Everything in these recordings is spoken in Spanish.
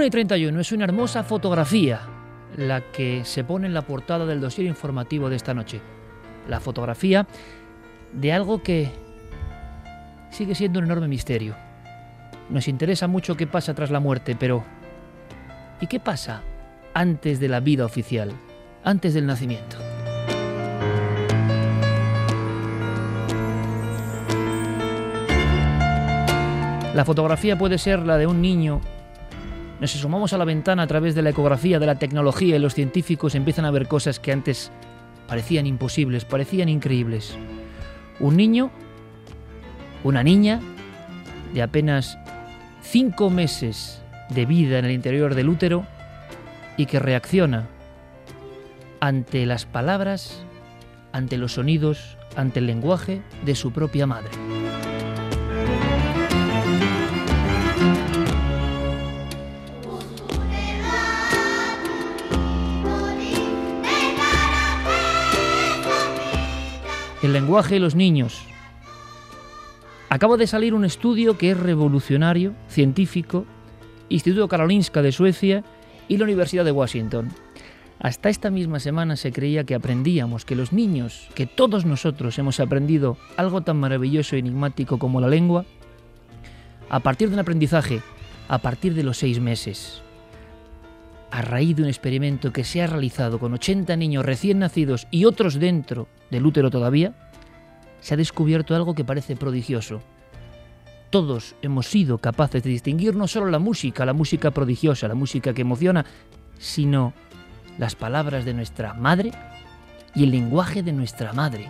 Una y 31 es una hermosa fotografía la que se pone en la portada del dossier informativo de esta noche. La fotografía de algo que sigue siendo un enorme misterio. Nos interesa mucho qué pasa tras la muerte, pero ¿y qué pasa antes de la vida oficial, antes del nacimiento? La fotografía puede ser la de un niño nos asomamos a la ventana a través de la ecografía, de la tecnología y los científicos empiezan a ver cosas que antes parecían imposibles, parecían increíbles. Un niño, una niña de apenas cinco meses de vida en el interior del útero y que reacciona ante las palabras, ante los sonidos, ante el lenguaje de su propia madre. El lenguaje de los niños. Acaba de salir un estudio que es revolucionario, científico, Instituto Karolinska de Suecia y la Universidad de Washington. Hasta esta misma semana se creía que aprendíamos, que los niños, que todos nosotros hemos aprendido algo tan maravilloso y enigmático como la lengua, a partir de un aprendizaje, a partir de los seis meses. A raíz de un experimento que se ha realizado con 80 niños recién nacidos y otros dentro del útero todavía, se ha descubierto algo que parece prodigioso. Todos hemos sido capaces de distinguir no solo la música, la música prodigiosa, la música que emociona, sino las palabras de nuestra madre y el lenguaje de nuestra madre.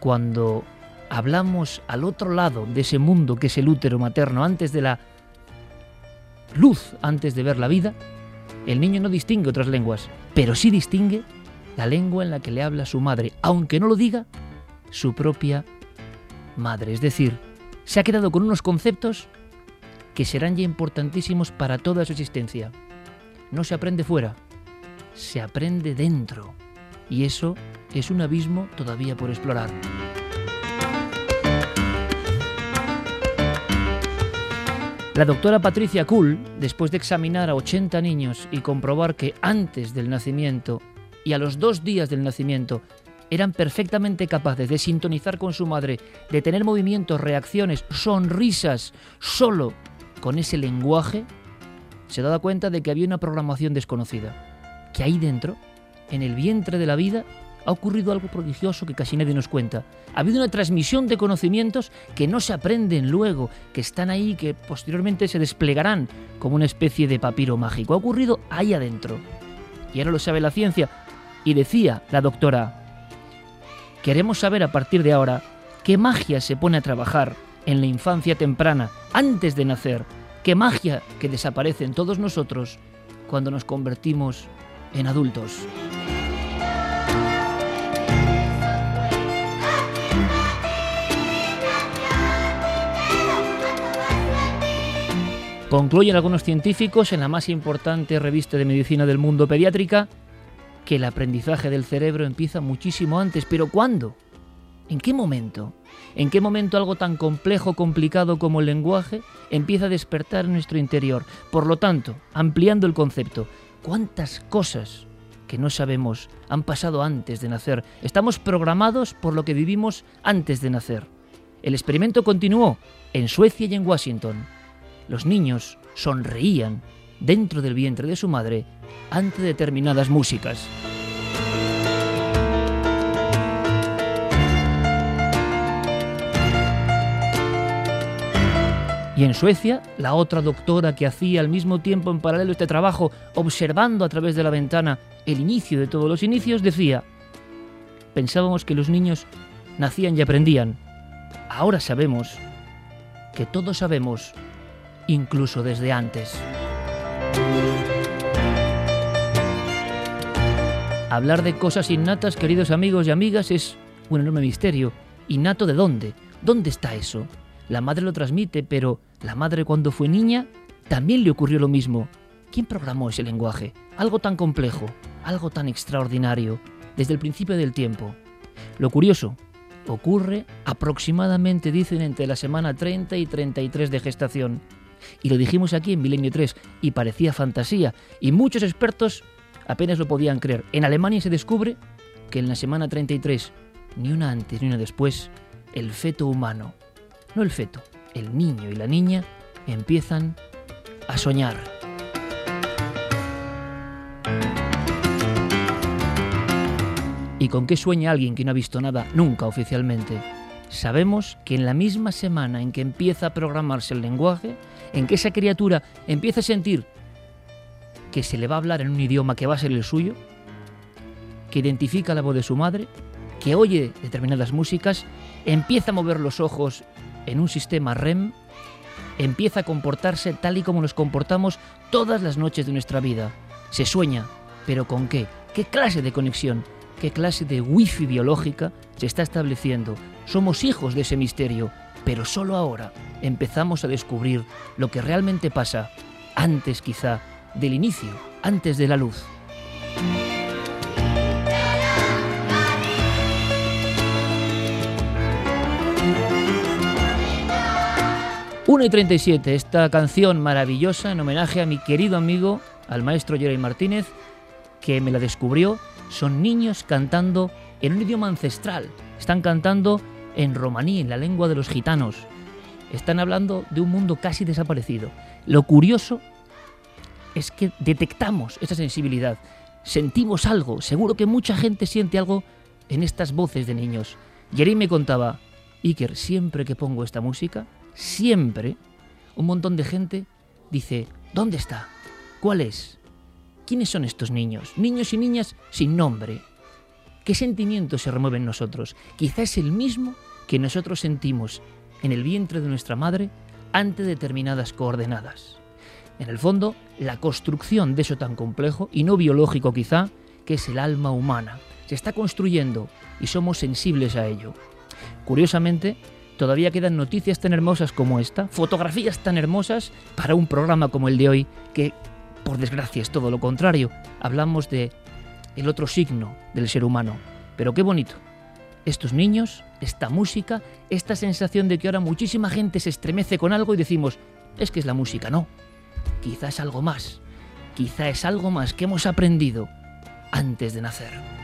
Cuando hablamos al otro lado de ese mundo que es el útero materno, antes de la luz, antes de ver la vida, el niño no distingue otras lenguas, pero sí distingue la lengua en la que le habla su madre, aunque no lo diga, su propia madre. Es decir, se ha quedado con unos conceptos que serán ya importantísimos para toda su existencia. No se aprende fuera, se aprende dentro. Y eso es un abismo todavía por explorar. La doctora Patricia Kuhl, después de examinar a 80 niños y comprobar que antes del nacimiento y a los dos días del nacimiento eran perfectamente capaces de sintonizar con su madre, de tener movimientos, reacciones, sonrisas, solo con ese lenguaje, se daba cuenta de que había una programación desconocida, que ahí dentro, en el vientre de la vida, ha ocurrido algo prodigioso que casi nadie nos cuenta. Ha habido una transmisión de conocimientos que no se aprenden luego, que están ahí, que posteriormente se desplegarán como una especie de papiro mágico. Ha ocurrido ahí adentro. Y ahora lo sabe la ciencia, y decía la doctora, queremos saber a partir de ahora qué magia se pone a trabajar en la infancia temprana, antes de nacer, qué magia que desaparece en todos nosotros cuando nos convertimos en adultos. Concluyen algunos científicos en la más importante revista de medicina del mundo pediátrica que el aprendizaje del cerebro empieza muchísimo antes. ¿Pero cuándo? ¿En qué momento? ¿En qué momento algo tan complejo, complicado como el lenguaje empieza a despertar en nuestro interior? Por lo tanto, ampliando el concepto, ¿cuántas cosas que no sabemos han pasado antes de nacer. Estamos programados por lo que vivimos antes de nacer. El experimento continuó en Suecia y en Washington. Los niños sonreían dentro del vientre de su madre ante determinadas músicas. Y en Suecia, la otra doctora que hacía al mismo tiempo en paralelo este trabajo, observando a través de la ventana el inicio de todos los inicios, decía, pensábamos que los niños nacían y aprendían. Ahora sabemos que todos sabemos, incluso desde antes. Hablar de cosas innatas, queridos amigos y amigas, es un enorme misterio. ¿Innato de dónde? ¿Dónde está eso? La madre lo transmite, pero la madre cuando fue niña también le ocurrió lo mismo. ¿Quién programó ese lenguaje? Algo tan complejo, algo tan extraordinario, desde el principio del tiempo. Lo curioso, ocurre aproximadamente, dicen, entre la semana 30 y 33 de gestación. Y lo dijimos aquí en Milenio 3, y parecía fantasía, y muchos expertos apenas lo podían creer. En Alemania se descubre que en la semana 33, ni una antes ni una después, el feto humano no el feto, el niño y la niña empiezan a soñar. ¿Y con qué sueña alguien que no ha visto nada nunca oficialmente? Sabemos que en la misma semana en que empieza a programarse el lenguaje, en que esa criatura empieza a sentir que se le va a hablar en un idioma que va a ser el suyo, que identifica la voz de su madre, que oye determinadas músicas, empieza a mover los ojos en un sistema REM, empieza a comportarse tal y como nos comportamos todas las noches de nuestra vida. Se sueña, pero ¿con qué? ¿Qué clase de conexión? ¿Qué clase de wifi biológica se está estableciendo? Somos hijos de ese misterio, pero solo ahora empezamos a descubrir lo que realmente pasa antes quizá del inicio, antes de la luz. 1 y 37, esta canción maravillosa en homenaje a mi querido amigo, al maestro Jerry Martínez, que me la descubrió. Son niños cantando en un idioma ancestral. Están cantando en romaní, en la lengua de los gitanos. Están hablando de un mundo casi desaparecido. Lo curioso es que detectamos esa sensibilidad. Sentimos algo. Seguro que mucha gente siente algo en estas voces de niños. Jerry me contaba, Iker, siempre que pongo esta música, siempre un montón de gente dice, ¿dónde está? ¿Cuál es? ¿Quiénes son estos niños? Niños y niñas sin nombre. ¿Qué sentimientos se remueven en nosotros? Quizá es el mismo que nosotros sentimos en el vientre de nuestra madre ante determinadas coordenadas. En el fondo, la construcción de eso tan complejo y no biológico quizá, que es el alma humana, se está construyendo y somos sensibles a ello. Curiosamente, todavía quedan noticias tan hermosas como esta, fotografías tan hermosas para un programa como el de hoy, que por desgracia es todo lo contrario. Hablamos de el otro signo del ser humano. Pero qué bonito. Estos niños, esta música, esta sensación de que ahora muchísima gente se estremece con algo y decimos, es que es la música, no. Quizá es algo más. Quizá es algo más que hemos aprendido antes de nacer.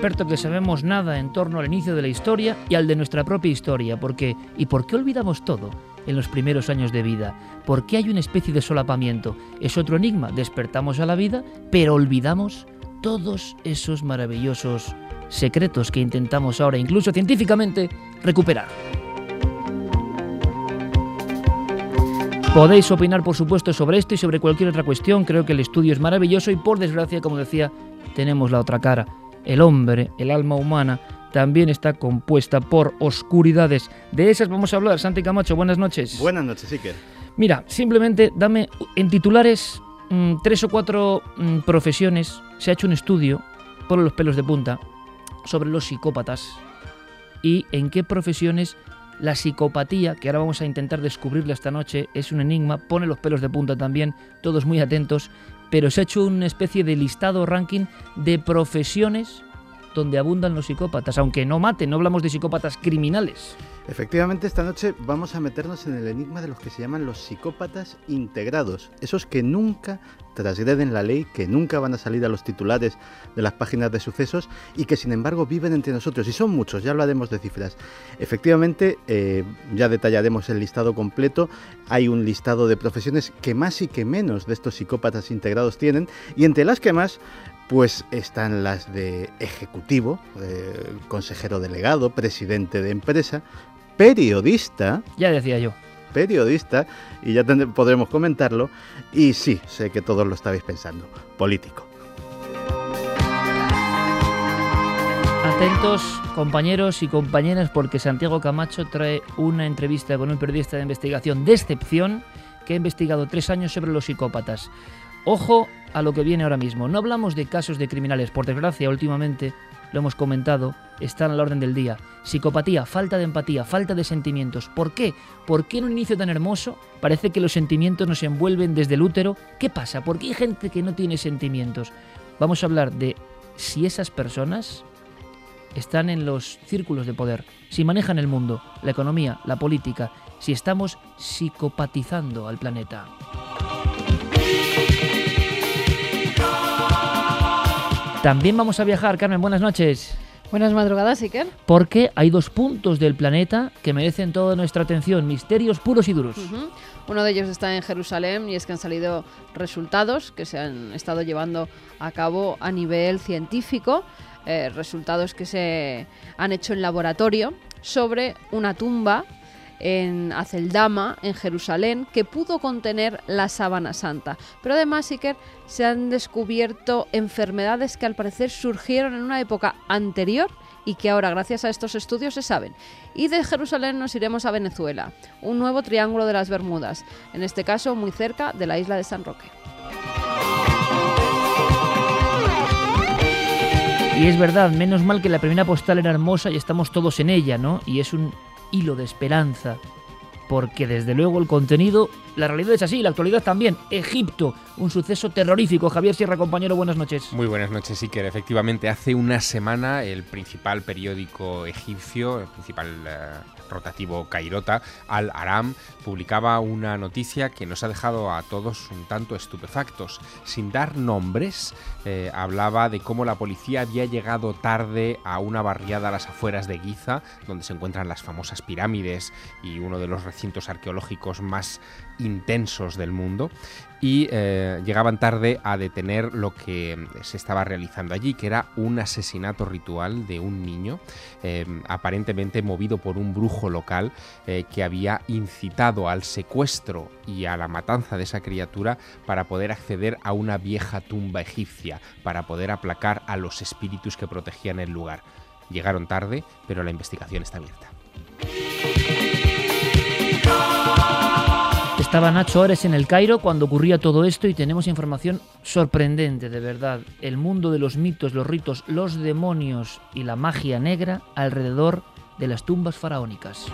Un experto que sabemos nada en torno al inicio de la historia y al de nuestra propia historia, porque ¿y por qué olvidamos todo en los primeros años de vida? ¿Por qué hay una especie de solapamiento? Es otro enigma, despertamos a la vida, pero olvidamos todos esos maravillosos secretos que intentamos ahora, incluso científicamente, recuperar. Podéis opinar, por supuesto, sobre esto y sobre cualquier otra cuestión. Creo que el estudio es maravilloso y, por desgracia, como decía, tenemos la otra cara. El hombre, el alma humana, también está compuesta por oscuridades. De esas vamos a hablar. Santi Camacho, buenas noches. Buenas noches, Iker. Mira, simplemente dame en titulares mm, tres o cuatro mm, profesiones. Se ha hecho un estudio, por los pelos de punta, sobre los psicópatas y en qué profesiones la psicopatía, que ahora vamos a intentar descubrirla esta noche, es un enigma, pone los pelos de punta también, todos muy atentos, pero se ha hecho una especie de listado ranking de profesiones donde abundan los psicópatas, aunque no maten, no hablamos de psicópatas criminales. Efectivamente, esta noche vamos a meternos en el enigma de los que se llaman los psicópatas integrados, esos que nunca transgreden la ley, que nunca van a salir a los titulares de las páginas de sucesos y que sin embargo viven entre nosotros. Y son muchos, ya hablaremos de cifras. Efectivamente, eh, ya detallaremos el listado completo. Hay un listado de profesiones que más y que menos de estos psicópatas integrados tienen y entre las que más pues están las de ejecutivo, eh, consejero delegado, presidente de empresa, periodista. Ya decía yo. Periodista, y ya podremos comentarlo. Y sí, sé que todos lo estabais pensando, político. Atentos compañeros y compañeras porque Santiago Camacho trae una entrevista con un periodista de investigación de excepción que ha investigado tres años sobre los psicópatas. Ojo a lo que viene ahora mismo. No hablamos de casos de criminales, por desgracia últimamente lo hemos comentado, están a la orden del día. Psicopatía, falta de empatía, falta de sentimientos. ¿Por qué? ¿Por qué en un inicio tan hermoso parece que los sentimientos nos envuelven desde el útero? ¿Qué pasa? ¿Por qué hay gente que no tiene sentimientos? Vamos a hablar de si esas personas están en los círculos de poder, si manejan el mundo, la economía, la política, si estamos psicopatizando al planeta. También vamos a viajar, Carmen, buenas noches. Buenas madrugadas, Iker. Porque hay dos puntos del planeta que merecen toda nuestra atención, misterios puros y duros. Uno de ellos está en Jerusalén y es que han salido resultados que se han estado llevando a cabo a nivel científico, eh, resultados que se han hecho en laboratorio sobre una tumba en Aceldama, en Jerusalén, que pudo contener la sábana santa. Pero además, Iker, se han descubierto enfermedades que al parecer surgieron en una época anterior y que ahora, gracias a estos estudios, se saben. Y de Jerusalén nos iremos a Venezuela, un nuevo triángulo de las Bermudas, en este caso muy cerca de la isla de San Roque. Y es verdad, menos mal que la primera postal era hermosa y estamos todos en ella, ¿no? Y es un hilo de esperanza. Porque desde luego el contenido, la realidad es así, la actualidad también. Egipto, un suceso terrorífico. Javier Sierra, compañero, buenas noches. Muy buenas noches, Iker. Efectivamente, hace una semana el principal periódico egipcio, el principal eh, rotativo Cairota, Al Aram, publicaba una noticia que nos ha dejado a todos un tanto estupefactos. Sin dar nombres, eh, hablaba de cómo la policía había llegado tarde a una barriada a las afueras de Giza, donde se encuentran las famosas pirámides y uno de los recintos arqueológicos más intensos del mundo y eh, llegaban tarde a detener lo que se estaba realizando allí, que era un asesinato ritual de un niño, eh, aparentemente movido por un brujo local eh, que había incitado al secuestro y a la matanza de esa criatura para poder acceder a una vieja tumba egipcia, para poder aplacar a los espíritus que protegían el lugar. Llegaron tarde, pero la investigación está abierta. Estaba Nacho Ores en el Cairo cuando ocurría todo esto y tenemos información sorprendente, de verdad. El mundo de los mitos, los ritos, los demonios y la magia negra alrededor de las tumbas faraónicas.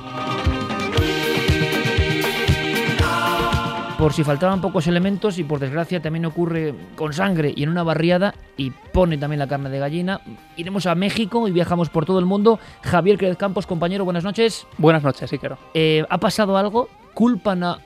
Por si faltaban pocos elementos y por desgracia también ocurre con sangre y en una barriada y pone también la carne de gallina. Iremos a México y viajamos por todo el mundo. Javier Crez Campos, compañero, buenas noches. Buenas noches, sí, quiero. Eh, ¿Ha pasado algo? ¿Culpan a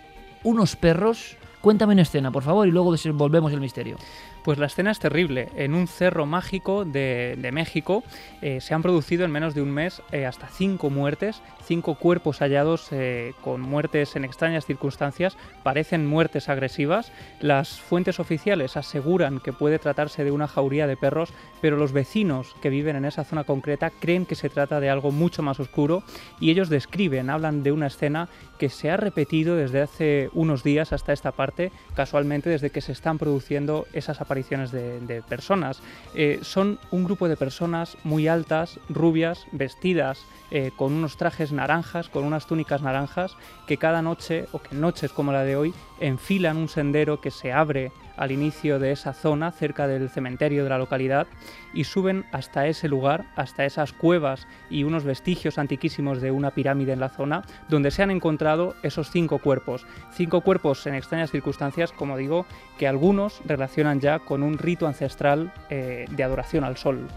unos perros. Cuéntame en escena, por favor, y luego desenvolvemos el misterio. Pues la escena es terrible. En un cerro mágico de, México eh, se han producido en menos de un mes eh, hasta cinco muertes, cinco cuerpos hallados eh, con muertes en extrañas circunstancias, parecen muertes agresivas. Las fuentes oficiales aseguran que puede tratarse de una jauría de perros, pero los vecinos que viven en esa zona concreta creen que se trata de algo mucho más oscuro y ellos describen, hablan de una escena que se ha repetido desde hace unos días hasta esta parte, casualmente desde que se están produciendo esas apariciones de, personas. Eh, son un grupo de personas muy altas, rubias, vestidas eh, con unos trajes naranjas, con unas túnicas naranjas, que cada noche, o que noches como la de hoy, enfilan un sendero que se abre al inicio de esa zona, cerca del cementerio de la localidad, y suben hasta ese lugar, hasta esas cuevas y unos vestigios antiquísimos de una pirámide en la zona, donde se han encontrado esos cinco cuerpos. Cinco cuerpos en extrañas circunstancias, como digo, que algunos relacionan ya con un rito ancestral eh, de adoración al sol.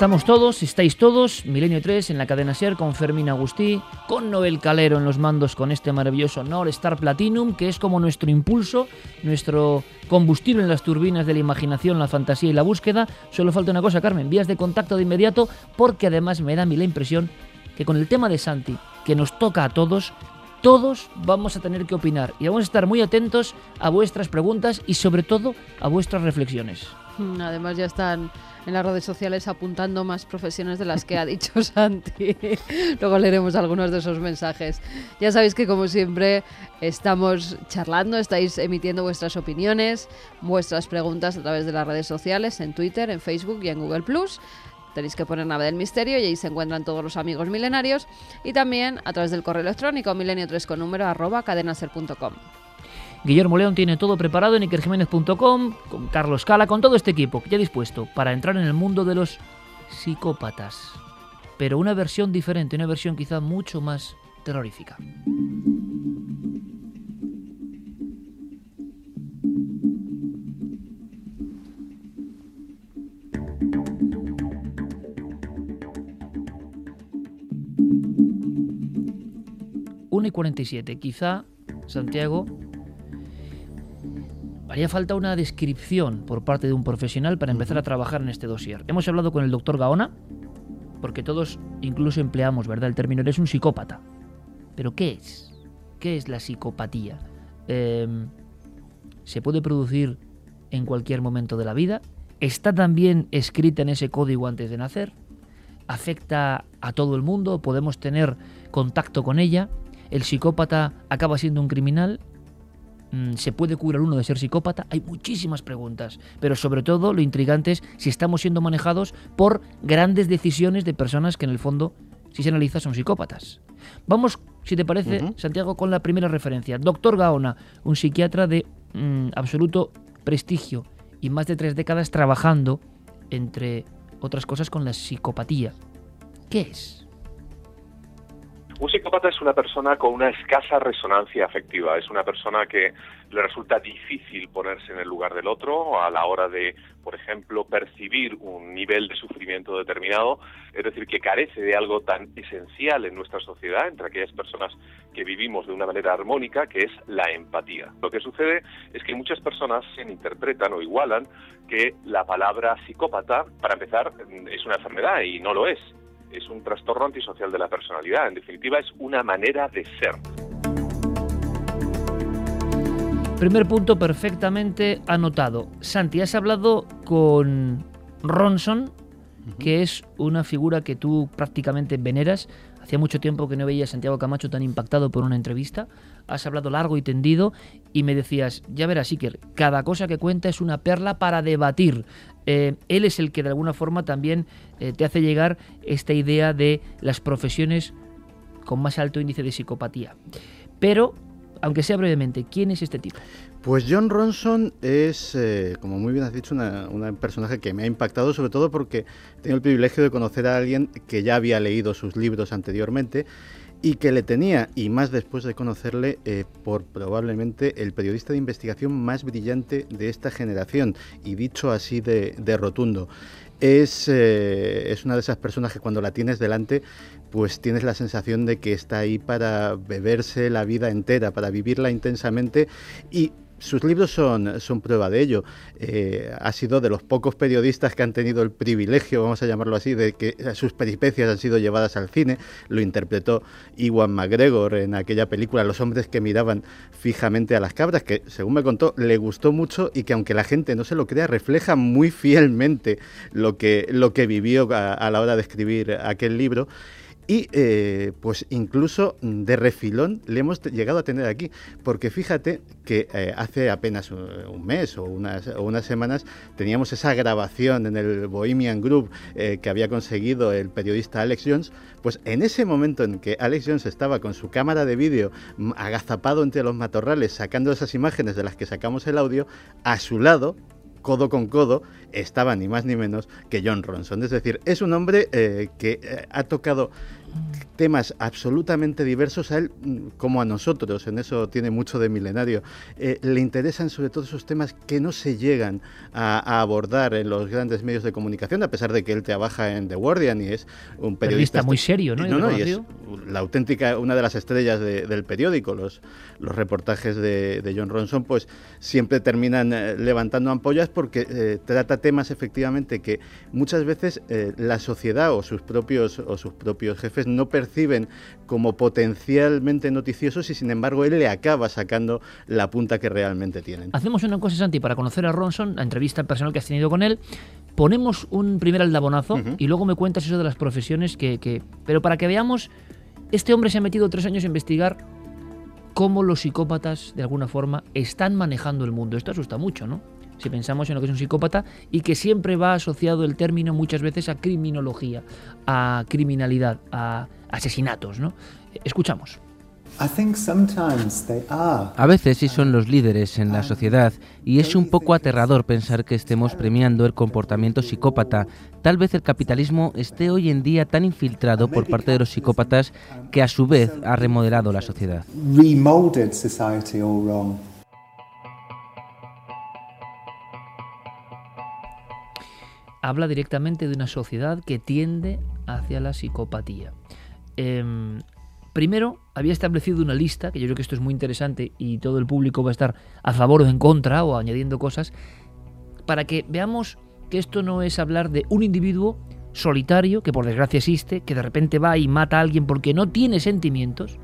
Estamos todos, estáis todos, Milenio 3 en la cadena SER con Fermín Agustí, con Noel Calero en los mandos con este maravilloso Nord Star Platinum, que es como nuestro impulso, nuestro combustible en las turbinas de la imaginación, la fantasía y la búsqueda. Solo falta una cosa, Carmen, vías de contacto de inmediato, porque además me da a mí la impresión que con el tema de Santi, que nos toca a todos, todos vamos a tener que opinar y vamos a estar muy atentos a vuestras preguntas y sobre todo a vuestras reflexiones. Además ya están en las redes sociales apuntando más profesiones de las que ha dicho Santi. Luego leeremos algunos de esos mensajes. Ya sabéis que como siempre estamos charlando, estáis emitiendo vuestras opiniones, vuestras preguntas a través de las redes sociales, en Twitter, en Facebook y en Google Plus. Tenéis que poner Nave del Misterio y ahí se encuentran todos los amigos milenarios. Y también a través del correo electrónico milenio3 con número arroba cadenaser.com. Guillermo León tiene todo preparado en ikerjiménez.com, con Carlos Cala, con todo este equipo ya dispuesto para entrar en el mundo de los psicópatas. Pero una versión diferente, una versión quizá mucho más terrorífica. Una y 47. Quizá, Santiago, Haría falta una descripción por parte de un profesional para empezar a trabajar en este dossier. Hemos hablado con el doctor Gaona, porque todos incluso empleamos, ¿verdad? El término, eres un psicópata. Pero ¿qué es? ¿Qué es la psicopatía? Em, ¿Se puede producir en cualquier momento de la vida? ¿Está también escrita en ese código antes de nacer? ¿Afecta a todo el mundo? ¿Podemos tener contacto con ella? ¿El psicópata acaba siendo un criminal? Mm, ¿Se puede curar uno de ser psicópata? Hay muchísimas preguntas, pero sobre todo lo intrigante es si estamos siendo manejados por grandes decisiones de personas que en el fondo, si se analiza, son psicópatas. Vamos, si te parece, Santiago, con la primera referencia. Doctor Gaona, un psiquiatra de mm, absoluto prestigio y más de tres décadas trabajando, entre otras cosas, con la psicopatía. ¿Qué es? Un psicópata es una persona con una escasa resonancia afectiva, es una persona que le resulta difícil ponerse en el lugar del otro a la hora de, por ejemplo, percibir un nivel de sufrimiento determinado, es decir, que carece de algo tan esencial en nuestra sociedad, entre aquellas personas que vivimos de una manera armónica, que es la empatía. Lo que sucede es que muchas personas se interpretan o igualan que la palabra psicópata, para empezar, es una enfermedad y no lo es es un trastorno antisocial de la personalidad. En definitiva, es una manera de ser. Primer punto perfectamente anotado. Santi, has hablado con Ronson, que es una figura que tú prácticamente veneras. Hacía mucho tiempo que no veía a Santiago Camacho tan impactado por una entrevista. Has hablado largo y tendido y me decías, ya verás, Iker, cada cosa que cuenta es una perla para debatir. Eh, él es el que de alguna forma también eh, te hace llegar esta idea de las profesiones con más alto índice de psicopatía. Pero, aunque sea brevemente, ¿quién es este tipo? Pues John Ronson es, eh, como muy bien has dicho, un personaje que me ha impactado, sobre todo porque tengo el privilegio de conocer a alguien que ya había leído sus libros anteriormente y que le tenía, y más después de conocerle, eh, por probablemente el periodista de investigación más brillante de esta generación, y dicho así de, rotundo. Es, eh, es una de esas personas que cuando la tienes delante pues tienes la sensación de que está ahí para beberse la vida entera, para vivirla intensamente y sus libros son, son prueba de ello. Eh, ha sido de los pocos periodistas que han tenido el privilegio, vamos a llamarlo así, de que sus peripecias han sido llevadas al cine. Lo interpretó Iwan McGregor en aquella película Los hombres que miraban fijamente a las cabras, que según me contó le gustó mucho y que aunque la gente no se lo crea, refleja muy fielmente lo que, lo que vivió a la hora de escribir aquel libro y eh, pues incluso de refilón le hemos llegado a tener aquí, porque fíjate que eh, hace apenas un mes o unas, semanas teníamos esa grabación en el Bohemian Group eh, que había conseguido el periodista Alex Jones, pues en ese momento en que Alex Jones estaba con su cámara de vídeo mm, agazapado entre los matorrales sacando esas imágenes de las que sacamos el audio, a su lado codo con codo, estaba ni más ni menos que John Ronson. Es decir, es un hombre que ha tocado temas absolutamente diversos a él mm, como a nosotros, en eso tiene mucho de milenario. Eh, le interesan sobre todo esos temas que no se llegan a, abordar en los grandes medios de comunicación, a pesar de que él trabaja en The Guardian y es un periodista, muy serio, ¿no? no, y es la auténtica, una de las estrellas del periódico. Los, los reportajes de, John Ronson, pues siempre terminan eh, levantando ampollas porque eh, trata temas efectivamente que muchas veces la sociedad o sus propios o sus propios jefes no perciben como potencialmente noticiosos y sin embargo él le acaba sacando la punta que realmente tienen. Hacemos una cosa, Santi, para conocer a Ronson, la entrevista personal que has tenido con él, ponemos un primer aldabonazo y luego me cuentas eso de las profesiones que, que... Pero para que veamos, este hombre se ha metido tres años a investigar cómo los psicópatas, de alguna forma, están manejando el mundo. Esto asusta mucho, ¿no? Si pensamos en lo que es un psicópata, y que siempre va asociado el término muchas veces a criminología, a criminalidad, a asesinatos. ¿no? Escuchamos. A veces sí son los líderes en la sociedad y es un poco aterrador pensar que estemos premiando el comportamiento psicópata. Tal vez el capitalismo esté hoy en día tan infiltrado por parte de los psicópatas que a su vez ha remodelado la sociedad. Habla directamente de una sociedad que tiende hacia la psicopatía. Em, primero, había establecido una lista, que yo creo que esto es muy interesante y todo el público va a estar a favor o en contra o añadiendo cosas, para que veamos que esto no es hablar de un individuo solitario, que por desgracia existe, que de repente va y mata a alguien porque no tiene sentimientos,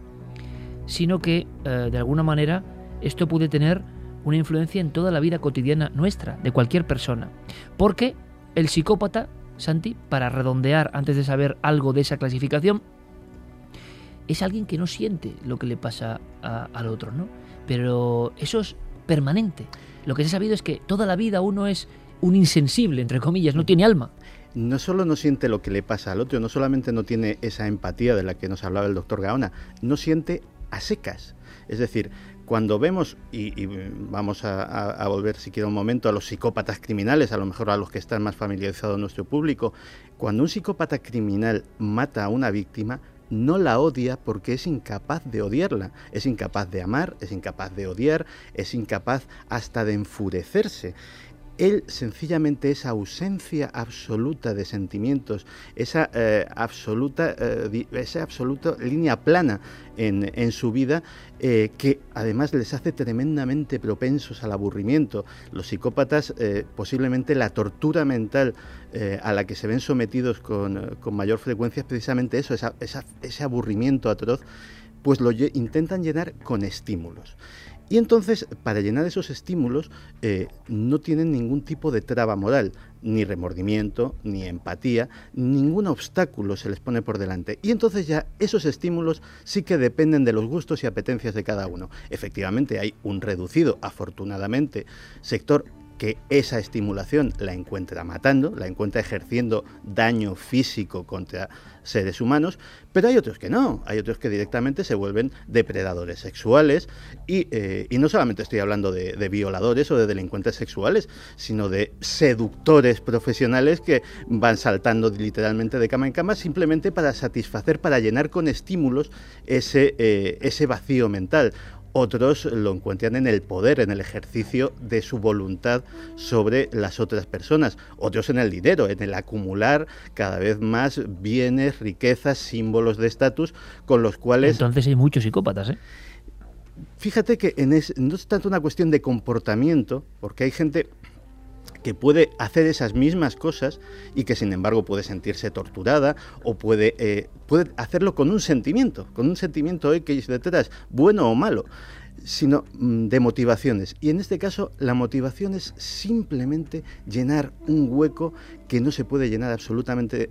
sino que eh, de alguna manera esto puede tener una influencia en toda la vida cotidiana nuestra, de cualquier persona. Porque el psicópata, Santi, para redondear antes de saber algo de esa clasificación, es alguien que no siente lo que le pasa al otro, ¿no? Pero eso es permanente. Lo que se ha sabido es que toda la vida uno es un insensible, entre comillas, no tiene alma. No solo no siente lo que le pasa al otro, no solamente no tiene esa empatía de la que nos hablaba el doctor Gaona, no siente a secas. Es decir, cuando vemos, y, vamos a, volver si quiero un momento a los psicópatas criminales, a lo mejor a los que están más familiarizados nuestro público, cuando un psicópata criminal mata a una víctima, no la odia porque es incapaz de odiarla, es incapaz de amar, es incapaz de odiar, es incapaz hasta de enfurecerse. Él sencillamente esa ausencia absoluta de sentimientos, esa eh, absoluta, eh, esa absoluta línea plana en, su vida, eh, que además les hace tremendamente propensos al aburrimiento. Los psicópatas, posiblemente la tortura mental a la que se ven sometidos con, mayor frecuencia es precisamente eso, ese aburrimiento atroz, pues lo intentan llenar con estímulos. Y entonces, para llenar esos estímulos, eh, no tienen ningún tipo de traba moral, ni remordimiento, ni empatía, ningún obstáculo se les pone por delante. Y entonces ya esos estímulos sí que dependen de los gustos y apetencias de cada uno. Efectivamente, hay un reducido, afortunadamente, sector que esa estimulación la encuentra matando, la encuentra ejerciendo daño físico contra seres humanos, pero hay otros que no, hay otros que directamente se vuelven depredadores sexuales y, eh, no solamente estoy hablando de, violadores o de delincuentes sexuales, sino de seductores profesionales que van saltando literalmente de cama en cama simplemente para satisfacer, para llenar con estímulos ese, eh, ese vacío mental otros lo encuentran en el poder, en el ejercicio de su voluntad sobre las otras personas, otros en el dinero, en el acumular cada vez más bienes, riquezas, símbolos de estatus con los cuales... Entonces hay muchos psicópatas, ¿eh? Fíjate que en no es tanto una cuestión de comportamiento, porque hay gente que puede hacer esas mismas cosas y que sin embargo puede sentirse torturada o puede, eh, puede hacerlo con un sentimiento, con un sentimiento X detrás, bueno o malo, sino mm, de motivaciones. Y en este caso la motivación es simplemente llenar un hueco que no se puede llenar absolutamente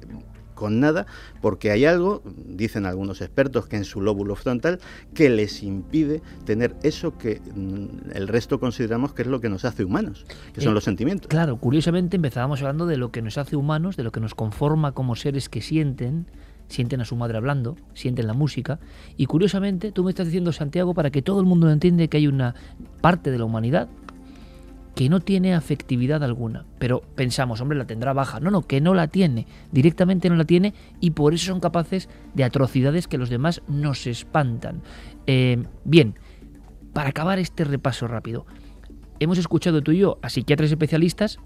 con nada, porque hay algo, dicen algunos expertos, que en su lóbulo frontal, que les impide tener eso que mm, el resto consideramos que es lo que nos hace humanos, que son eh, los sentimientos. Claro, curiosamente empezábamos hablando de lo que nos hace humanos, de lo que nos conforma como seres que sienten, sienten a su madre hablando, sienten la música, y curiosamente tú me estás diciendo, Santiago, para que todo el mundo entienda que hay una parte de la humanidad que no tiene afectividad alguna. Pero pensamos, hombre, la tendrá baja. No, no, que no la tiene. Directamente no la tiene y por eso son capaces de atrocidades que los demás nos espantan. Eh, bien, para acabar este repaso rápido. Hemos escuchado tú y yo a psiquiatras especialistas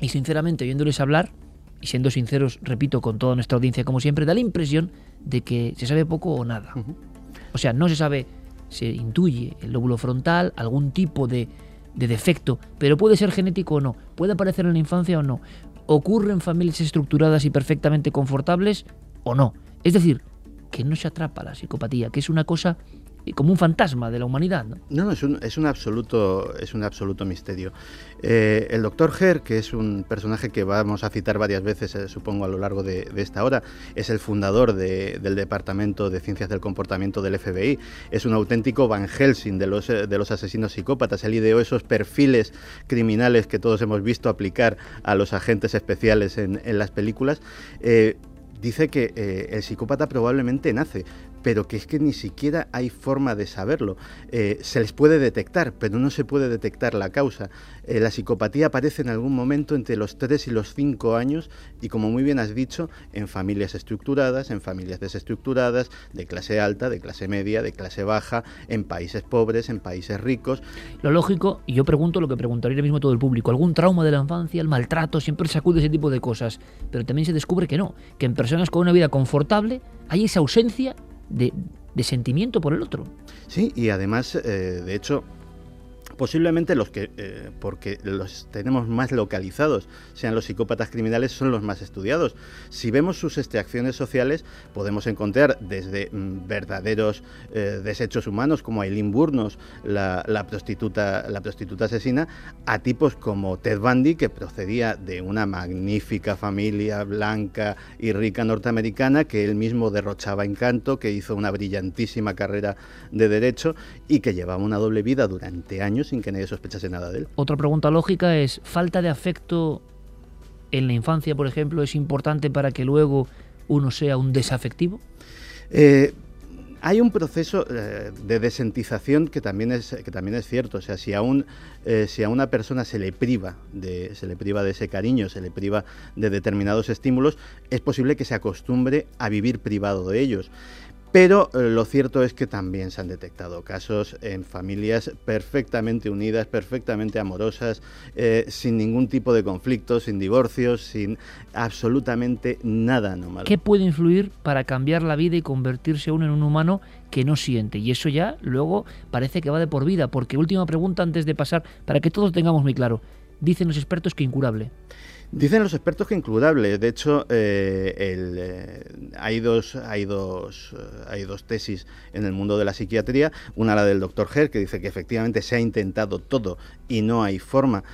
y sinceramente oyéndoles hablar, y siendo sinceros, repito, con toda nuestra audiencia como siempre, da la impresión de que se sabe poco o nada. O sea, no se sabe, se intuye el lóbulo frontal, algún tipo de de defecto, pero puede ser genético o no, puede aparecer en la infancia o no, ocurre en familias estructuradas y perfectamente confortables o no. Es decir, que no se atrapa la psicopatía, que es una cosa como un fantasma de la humanidad. No, no, es, un, absoluto, es un absoluto misterio. Eh, el doctor Herr, que es un personaje que vamos a citar varias veces, eh, supongo, a lo largo de, esta hora, es el fundador del Departamento de Ciencias del Comportamiento del FBI. Es un auténtico Van Helsing de los, de los asesinos psicópatas. Él ideó esos perfiles criminales que todos hemos visto aplicar a los agentes especiales en, las películas. Eh, dice que el psicópata probablemente nace, pero que es que ni siquiera hay forma de saberlo. Eh, se les puede detectar, pero no se puede detectar la causa. Eh, la psicopatía aparece en algún momento entre los 3 y los 5 años y, como muy bien has dicho, en familias estructuradas, en familias desestructuradas, de clase alta, de clase media, de clase baja, en países pobres, en países ricos. Lo lógico, y yo pregunto lo que preguntaría ahora mismo todo el público, algún trauma de la infancia, el maltrato, siempre se acude ese tipo de cosas, pero también se descubre que no, que en personas con una vida confortable hay esa ausencia de, sentimiento por el otro. Sí, y además, eh, de hecho, posiblemente los que, eh, porque los tenemos más localizados, sean los psicópatas criminales, son los más estudiados. Si vemos sus extracciones sociales, podemos encontrar desde mm, verdaderos eh, desechos humanos, como Aileen Burnos, la, prostituta, la prostituta asesina, a tipos como Ted Bundy, que procedía de una magnífica familia blanca y rica norteamericana, que él mismo derrochaba encanto, que hizo una brillantísima carrera de derecho y que llevaba una doble vida durante años sin que nadie sospechase nada de él. Otra pregunta lógica es, ¿falta de afecto en la infancia, por ejemplo, es importante para que luego uno sea un desafectivo? Eh, hay un proceso eh, de desentización que también es que también es cierto o sea si a eh, si a una persona se le priva de se le priva de ese cariño se le priva de determinados estímulos es posible que se acostumbre a vivir privado de ellos pero eh, lo cierto es que también se han detectado casos en familias perfectamente unidas, perfectamente amorosas, eh, sin ningún tipo de conflicto, sin divorcios, sin absolutamente nada anormal. ¿Qué puede influir para cambiar la vida y convertirse uno en un humano que no siente? Y eso ya luego parece que va de por vida, porque última pregunta antes de pasar, para que todos tengamos muy claro, dicen los expertos que incurable. Dicen los expertos que incurable. De hecho, eh, eh, hay, dos, hay, dos, eh, hay dos tesis en el mundo de la psiquiatría. Una la del doctor Herr, que dice que efectivamente se ha intentado todo y no hay forma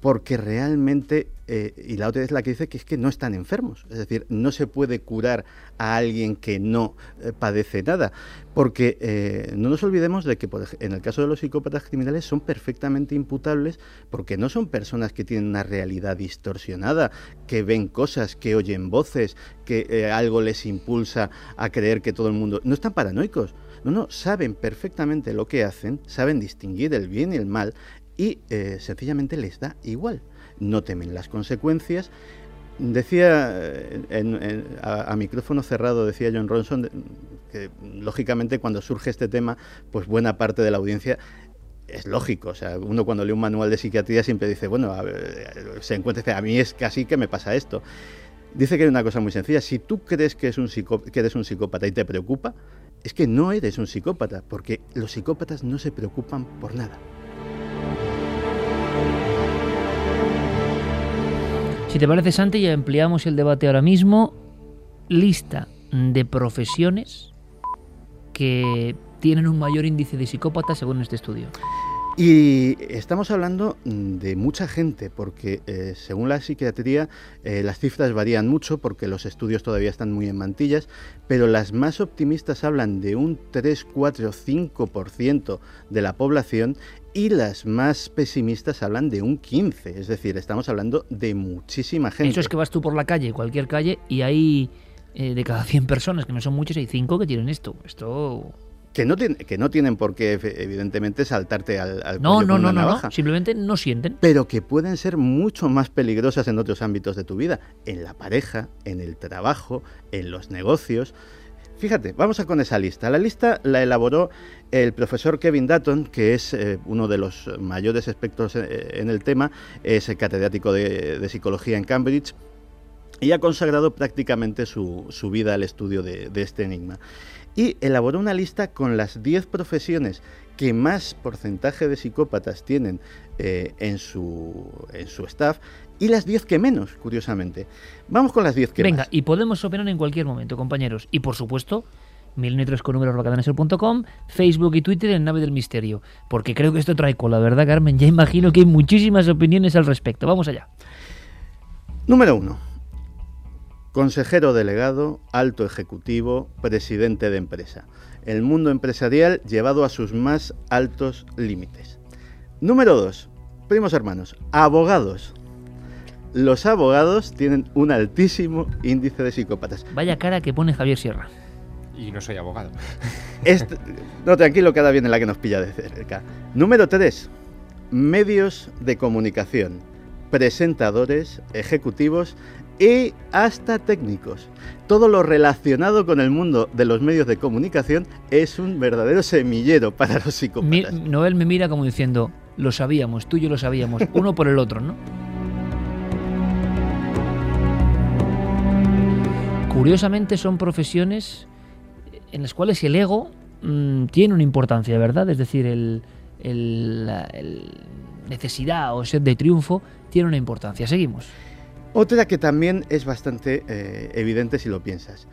porque realmente, eh, y la otra es la que dice que es que no están enfermos, es decir, no se puede curar a alguien que no eh, padece nada, porque eh, no nos olvidemos de que en el caso de los psicópatas criminales son perfectamente imputables porque no son personas que tienen una realidad distorsionada, que ven cosas, que oyen voces, que algo les impulsa a creer que todo el mundo... No están paranoicos. No, no, saben perfectamente lo que hacen, saben distinguir el bien y el mal y eh, sencillamente les da igual. No temen las consecuencias Decía, eh, a, micrófono cerrado, decía John Ronson, que lógicamente cuando surge este tema, pues buena parte de la audiencia es lógico. O sea, uno cuando lee un manual de psiquiatría siempre dice, bueno, ver, se encuentra, a mí es casi que me pasa esto. Dice que hay una cosa muy sencilla, si tú crees que, es un que eres un psicópata y te preocupa, es que no eres un psicópata, porque los psicópatas no se preocupan por nada. Si te parece, Santi, ya ampliamos el debate ahora mismo. Lista de profesiones que tienen un mayor índice de psicópatas según este estudio. Y estamos hablando de mucha gente, porque eh, según la psiquiatría eh, las cifras varían mucho, porque los estudios todavía están muy en mantillas, pero las más optimistas hablan de un 3, 4, 5% de la población y las más pesimistas hablan de un 15%, es decir, estamos hablando de muchísima gente. Eso es que vas tú por la calle, cualquier calle, y hay eh, de cada 100 personas, que no son muchos, hay 5 que tienen esto. Esto... Que no, tiene- que no tienen por qué, evidentemente, saltarte al, al No, no, con no, una no, no, simplemente no sienten. pero que pueden ser mucho más peligrosas en otros ámbitos de tu vida, en la pareja, en el trabajo, en los negocios. Fíjate, vamos a con esa lista. La lista la elaboró el profesor Kevin Dutton, que es eh, uno de los mayores expertos eh, en el tema, es el catedrático de, de psicología en Cambridge y ha consagrado prácticamente su, su vida al estudio de, de este enigma. Y elaboró una lista con las 10 profesiones que más porcentaje de psicópatas tienen eh, en, su, en su staff y las 10 que menos, curiosamente. Vamos con las 10 que Venga, más. y podemos opinar en cualquier momento, compañeros. Y por supuesto, mil litros con números Facebook y Twitter en Nave del Misterio. Porque creo que esto trae cola, ¿verdad, Carmen? Ya imagino que hay muchísimas opiniones al respecto. Vamos allá. Número 1. Consejero delegado, alto ejecutivo, presidente de empresa. El mundo empresarial llevado a sus más altos límites. Número 2. Primos hermanos, abogados. Los abogados tienen un altísimo índice de psicópatas. Vaya cara que pone Javier Sierra. Y no soy abogado. Este- no, tranquilo, cada viene la que nos pilla de cerca. Número 3. Medios de comunicación. Presentadores, ejecutivos y hasta técnicos. Todo lo relacionado con el mundo de los medios de comunicación es un verdadero semillero para los Mi- psicópatas. Noel me mira como diciendo, lo sabíamos, tú y yo lo sabíamos, uno por el otro, ¿no? Curiosamente son profesiones en las cuales el ego mm, tiene una importancia, ¿verdad? Es decir, el, la necesidad o sed de triunfo tiene una importancia. Seguimos. Otra que también es bastante eh, evidente si lo piensas.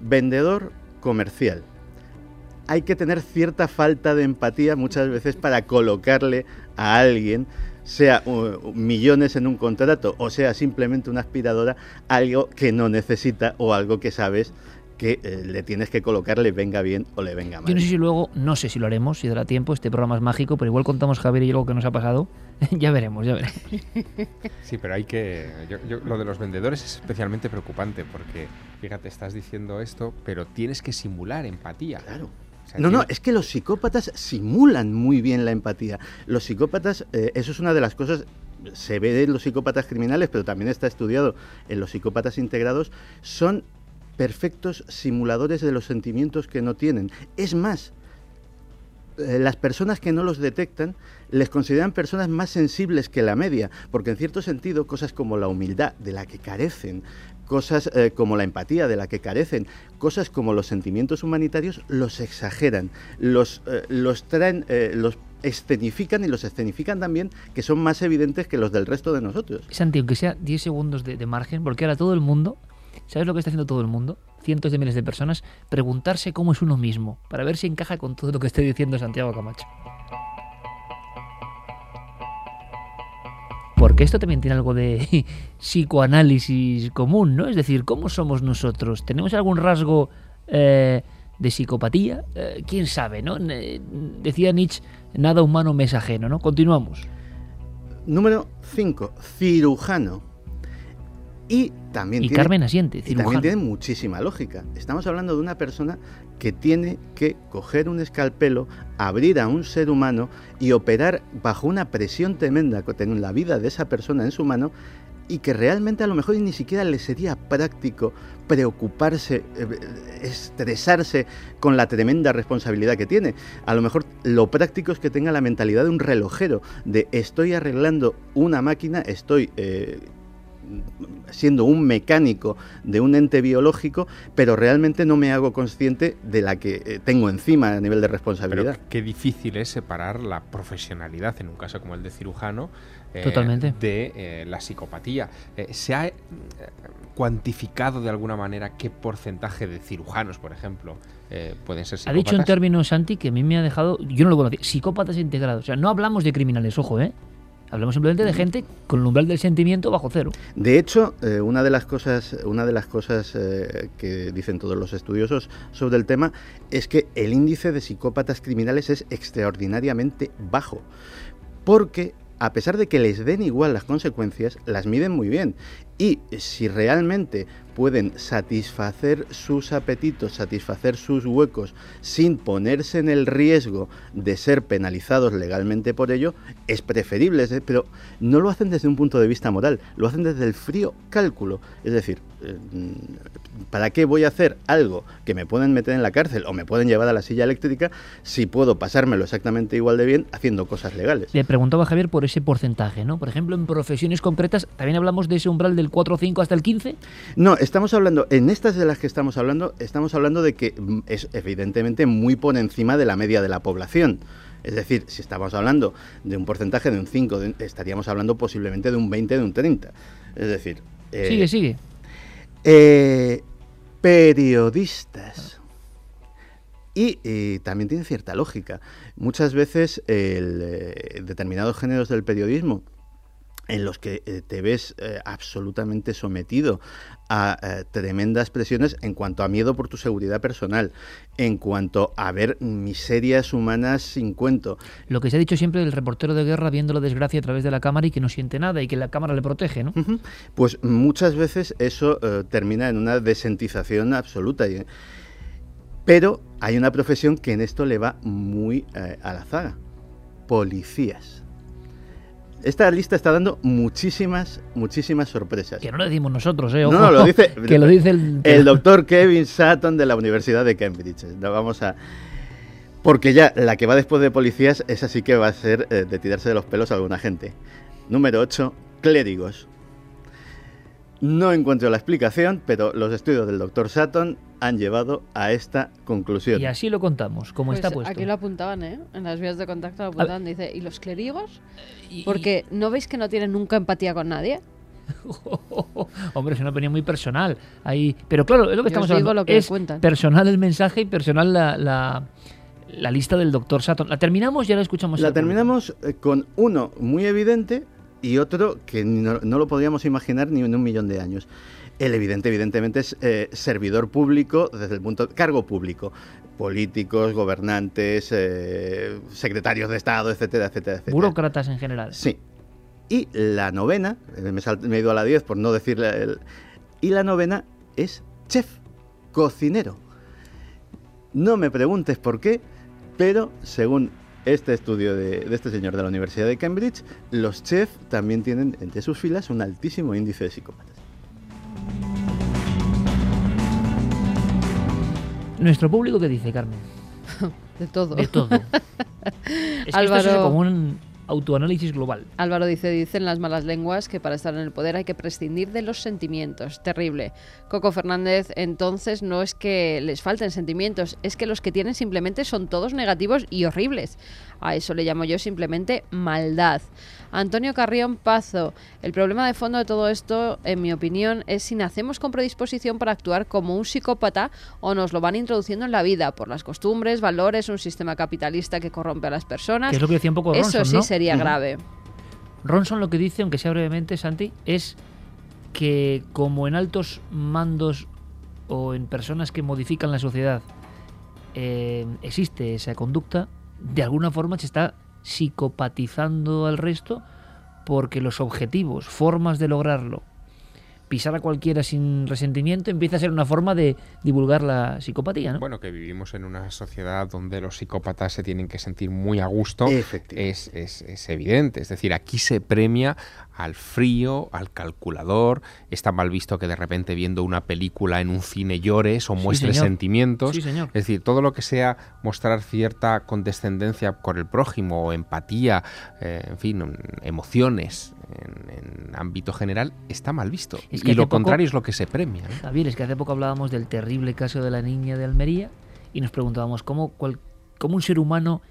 Vendedor comercial. Hay que tener cierta falta de empatía muchas veces para colocarle a alguien, sea millones en un contrato o sea simplemente una aspiradora, algo que no necesita o algo que sabes que eh, le tienes que colocar, le venga bien o le venga mal. Yo no sé si luego, no sé si lo haremos, si dará tiempo, este programa es mágico, pero igual contamos Javier y yo algo que nos ha pasado. ya veremos, ya veremos. Sí, pero hay que. yo- yo- lo de los vendedores es especialmente preocupante porque, fíjate, estás diciendo esto, pero tienes que simular empatía. Claro. No, no, es que los psicópatas simulan muy bien la empatía. Los psicópatas, eh, eso es una de las cosas, se ve en los psicópatas criminales, pero también está estudiado en los psicópatas integrados, son perfectos simuladores de los sentimientos que no tienen. Es más, eh, las personas que no los detectan les consideran personas más sensibles que la media, porque en cierto sentido cosas como la humildad de la que carecen, cosas eh, como la empatía de la que carecen, cosas como los sentimientos humanitarios los exageran, los, eh, los traen, los escenifican y los escenifican también que son más evidentes que los del resto de nosotros. Santi, aunque sea 10 segundos de margen, porque ahora todo el mundo, ¿sabes lo que está haciendo todo el mundo? Cientos de miles de personas, preguntarse cómo es uno mismo, para ver si encaja con todo lo que esté diciendo Santiago Camacho. Porque esto también tiene algo de psicoanálisis común, ¿no? Es decir, ¿cómo somos nosotros? ¿Tenemos algún rasgo eh, de psicopatía? Eh, ¿Quién sabe, no? Decía Nietzsche, nada humano me es ajeno, ¿no? Continuamos. Número 5, cirujano. Y también Y tiene- Carmen asiente, Y también tiene muchísima lógica. Estamos hablando de una persona que tiene que coger un escalpelo, abrir a un ser humano y operar bajo una presión tremenda que tiene la vida de esa persona en su mano y que realmente a lo mejor ni siquiera le sería práctico preocuparse, eh, estresarse con la tremenda responsabilidad que tiene. A lo mejor lo práctico es que tenga la mentalidad de un relojero, de estoy arreglando una máquina, estoy... Eh, siendo un mecánico de un ente biológico, pero realmente no me hago consciente de la que eh, tengo encima a nivel de responsabilidad. Pero qué difícil es separar la profesionalidad, en un caso como el de cirujano, eh, Totalmente. de eh, la psicopatía. ¿Se ha cuantificado de alguna manera qué porcentaje de cirujanos, por ejemplo, pueden ser psicópatas? Ha dicho un término, Santi, que a mí me ha dejado, yo no lo conocía, psicópatas integrados. O sea, no hablamos de criminales, ojo, ¿eh? Hablamos simplemente de gente con el umbral del sentimiento bajo cero. De hecho, eh, una de las cosas, una de las cosas eh, que dicen todos los estudiosos sobre el tema es que el índice de psicópatas criminales es extraordinariamente bajo, porque a pesar de que les den igual las consecuencias, las miden muy bien. Y si realmente pueden satisfacer sus apetitos, satisfacer sus huecos sin ponerse en el riesgo de ser penalizados legalmente por ello, es preferible, pero no lo hacen desde un punto de vista moral, lo hacen desde el frío cálculo. Es decir, eh, ¿para qué voy a hacer algo que me pueden meter en la cárcel o me pueden llevar a la silla eléctrica si puedo pasármelo exactamente igual de bien haciendo cosas legales? Le preguntaba Javier por ese porcentaje, ¿no? Por ejemplo, en profesiones concretas, ¿también hablamos de ese umbral del 4 o 5 hasta el 15? No, estamos hablando, en estas de las que estamos hablando, estamos hablando de que mm, es evidentemente muy por encima de la media de la población. Es decir, si estamos hablando de un porcentaje de un 5, estaríamos hablando posiblemente de un 20, de un 30. Es decir... Eh, sigue, sigue. Eh, periodistas. Y, también tiene cierta lógica. Muchas veces el, eh, determinados géneros del periodismo en los que te ves eh, absolutamente sometido a eh, tremendas presiones en cuanto a miedo por tu seguridad personal, en cuanto a ver miserias humanas sin cuento. Lo que se ha dicho siempre del reportero de guerra viendo la desgracia a través de la cámara y que no siente nada y que la cámara le protege, ¿no? Pues muchas veces eso termina en una desentización absoluta. Pero hay una profesión que en esto le va muy a la zaga. Policías esta lista está dando muchísimas, muchísimas sorpresas. Que no lo decimos nosotros, ¿eh? no, no, lo dice, que lo dice el, el doctor Kevin Sutton de la Universidad de Cambridge. vamos a... Porque ya la que va después de policías, esa sí que va a ser eh, de tirarse de los pelos a alguna gente. Número 8, clérigos. No encuentro la explicación, pero los estudios del doctor Sutton han llevado a esta conclusión. Y así lo contamos, como pues está puesto. Aquí lo apuntaban, ¿eh? En las vías de contacto lo apuntaban. Dice, ¿y los clérigos? Porque ¿no veis que no tienen nunca empatía con nadie? Hombre, es una opinión muy personal. Ahí... Pero claro, es lo que estamos hablando. Lo que es personal el mensaje y personal la, la, lista del doctor Sutton. ¿La terminamos? Ya la escuchamos. La terminamos eh, con uno muy evidente y otro que no, lo podríamos imaginar ni en un millón de años. El evidente, evidentemente, es eh, servidor público desde el punto de cargo público. Políticos, gobernantes, eh, secretarios de Estado, etcétera, etcétera, etcétera. Burócratas en general. Sí. Y la novena, eh, me, he ido a la 10 por no decirle. El, y la novena es chef, cocinero. No me preguntes por qué, pero según este estudio de, este señor de la Universidad de Cambridge, los chefs también tienen entre sus filas un altísimo índice de psicópatas. ¿Nuestro público qué dice, Carmen? De todo. De todo. es que esto es como un autoanálisis global. Álvaro dice, dicen las malas lenguas que para estar en el poder hay que prescindir de los sentimientos. Terrible. Coco Fernández, entonces no es que les falten sentimientos, es que los que tienen simplemente son todos negativos y horribles. A eso le llamo yo simplemente maldad. Antonio Carrión Pazo, el problema de fondo de todo esto, en mi opinión, es si nacemos con predisposición para actuar como un psicópata o nos lo van introduciendo en la vida por las costumbres, valores, un sistema capitalista que corrompe a las personas. es lo que decía un poco Ronson, Eso sí sería grave. Ronson lo que dice, aunque sea brevemente, Santi, es que como en altos mandos o en personas que modifican la sociedad eh, existe esa conducta, de alguna forma se está psicopatizando al resto porque los objetivos, formas de lograrlo, pisar a cualquiera sin resentimiento empieza a ser una forma de divulgar la psicopatía, ¿no? Bueno, que vivimos en una sociedad donde los psicópatas se tienen que sentir muy a gusto es, es, es evidente. Es decir, aquí se premia al frío, al calculador. Está mal visto que de repente viendo una película en un cine llores o muestres sentimientos. Es decir, todo lo que sea mostrar cierta condescendencia con el prójimo o empatía, eh, en fin, emociones en, ámbito general, está mal visto. Y lo contrario es lo que se premia. Javier, es que hace poco hablábamos del terrible caso de la niña de Almería y nos preguntábamos cómo, cómo un ser humano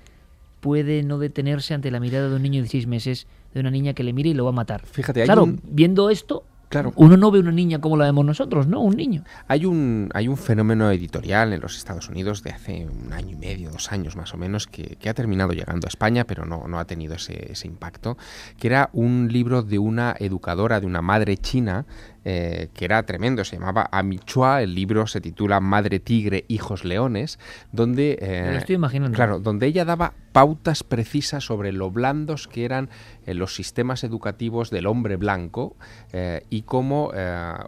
puede no detenerse ante la mirada de un niño de seis meses, de una niña que le mire y lo va a matar. Fíjate, claro, viendo esto, Claro. Uno no ve una niña como la vemos nosotros, ¿no? Un niño. Hay un, hay un fenómeno editorial en los Estados Unidos de hace un año y medio, dos años más o menos, que, ha terminado llegando a España, pero no, no ha tenido ese, ese, impacto, que era un libro de una educadora, de una madre china, eh, que era tremendo, se llamaba Amichua, el libro se titula Madre Tigre, Hijos Leones, donde... Eh, lo estoy imaginando. Claro, donde ella daba pautas precisas sobre lo blandos que eran eh, los sistemas educativos del hombre blanco y cómo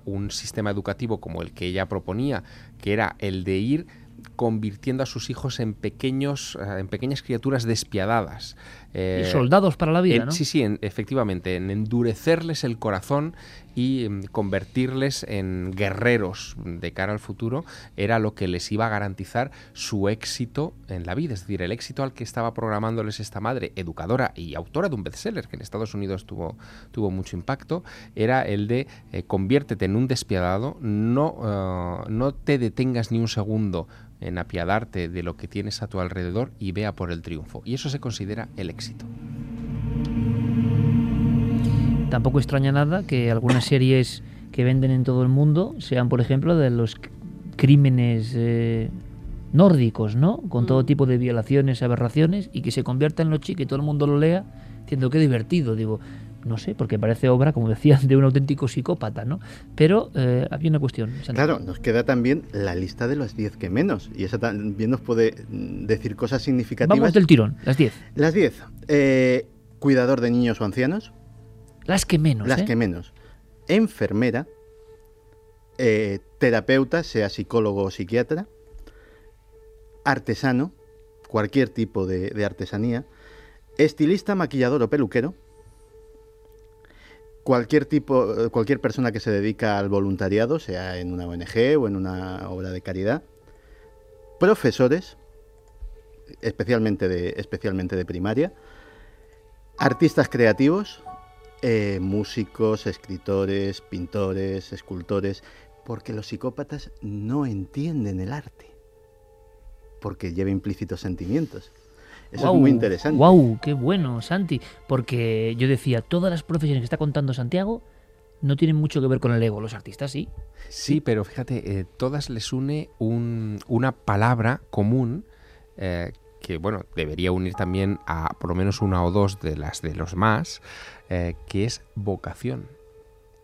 un sistema educativo como el que ella proponía, que era el de ir convirtiendo a sus hijos en pequeños en pequeñas criaturas despiadadas y soldados para la vida, ¿no? Sí, sí, efectivamente, en endurecerles el corazón y mm, convertirles en guerreros de cara al futuro era lo que les iba a garantizar su éxito en la vida. Es decir, el éxito al que estaba programándoles esta madre, educadora y autora de un bestseller que en Estados Unidos tuvo, tuvo mucho impacto, era el de eh, conviértete en un despiadado, no, eh, no te detengas ni un segundo en apiadarte de lo que tienes a tu alrededor y vea por el triunfo. Y eso se considera el éxito. Tampoco extraña nada que algunas series que venden en todo el mundo sean, por ejemplo, de los crímenes eh, nórdicos, ¿no? Con todo mm. tipo de violaciones, aberraciones, y que se convierta en lo chico y todo el mundo lo lea, diciendo qué divertido. Digo, no sé, porque parece obra, como decía, de un auténtico psicópata, ¿no? Pero eh, había una cuestión. Claro, nos queda también la lista de los 10 que menos, y esa también nos puede decir cosas significativas. Vamos del tirón, las 10. Las 10. Eh, cuidador de niños o ancianos. Las que menos. Las ¿eh? que menos. Enfermera, terapeuta, sea psicólogo o psiquiatra, artesano, cualquier tipo de, artesanía, estilista, maquillador o peluquero, cualquier tipo, cualquier persona que se dedica al voluntariado, sea en una ONG o en una obra de caridad, profesores, especialmente de, especialmente de primaria, artistas creativos, eh, músicos, escritores, pintores, escultores, porque los psicópatas no entienden el arte, porque lleva implícitos sentimientos. Eso es muy interesante. ¡Wow! ¡Qué bueno, Santi! Porque yo decía, todas las profesiones que está contando Santiago no tienen mucho que ver con el ego. Los artistas sí. Sí, pero fíjate, eh, todas les une una palabra común eh, que bueno, debería unir también a por lo menos una o dos de las de los más, eh, que es vocación.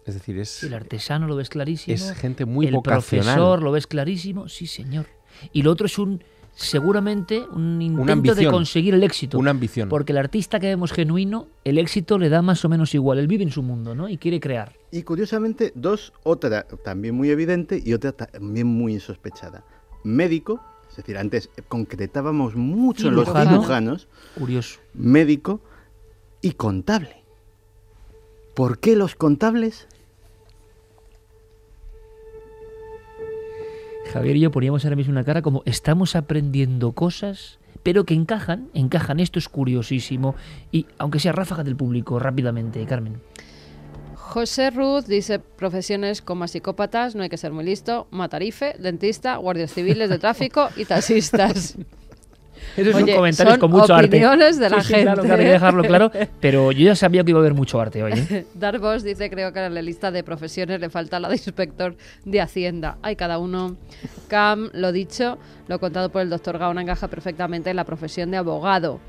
Es decir, es... El artesano lo ves clarísimo. Es gente muy el vocacional. El profesor lo ves clarísimo, sí señor. Y lo otro es un seguramente un intento de conseguir el éxito. Una ambición. Porque el artista que vemos genuino, el éxito le da más o menos igual. Él vive en su mundo, ¿no? Y quiere crear. Y curiosamente, dos, otra también muy evidente y otra también muy insospechada. Médico, es decir, antes concretábamos mucho en los cirujanos. Curioso. Médico y contable. ¿Por qué los contables? Javier y yo poníamos ahora mismo una cara como estamos aprendiendo cosas, pero que encajan, encajan. Esto es curiosísimo. Y aunque sea ráfaga del público, rápidamente, Carmen. José Ruth dice profesiones como psicópatas, no hay que ser muy listo, matarife, dentista, guardias civiles de tráfico y taxistas. Esos son comentarios con mucho arte. opiniones de la gente. Claro, claro, dejarlo claro, pero yo ya sabía que iba a haber mucho arte hoy. ¿eh? Dice, creo que en la lista de profesiones le falta la de inspector de Hacienda. Hay cada uno. Cam, lo dicho, lo contado por el doctor Gaona encaja perfectamente en la profesión de abogado.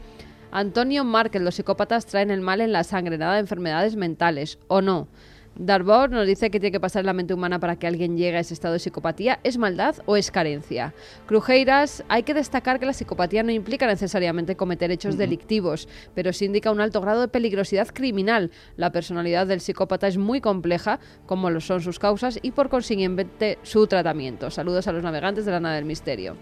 Antonio Márquez, los psicópatas traen el mal en la sangre, nada de enfermedades mentales, ¿o no? Darbor nos dice que tiene que pasar la mente humana para que alguien llegue a ese estado de psicopatía. ¿Es maldad o es carencia? Crujeiras, hay que destacar que la psicopatía no implica necesariamente cometer hechos delictivos, pero sí indica un alto grado de peligrosidad criminal. La personalidad del psicópata es muy compleja, como lo son sus causas y por consiguiente su tratamiento. Saludos a los navegantes de la nada del misterio.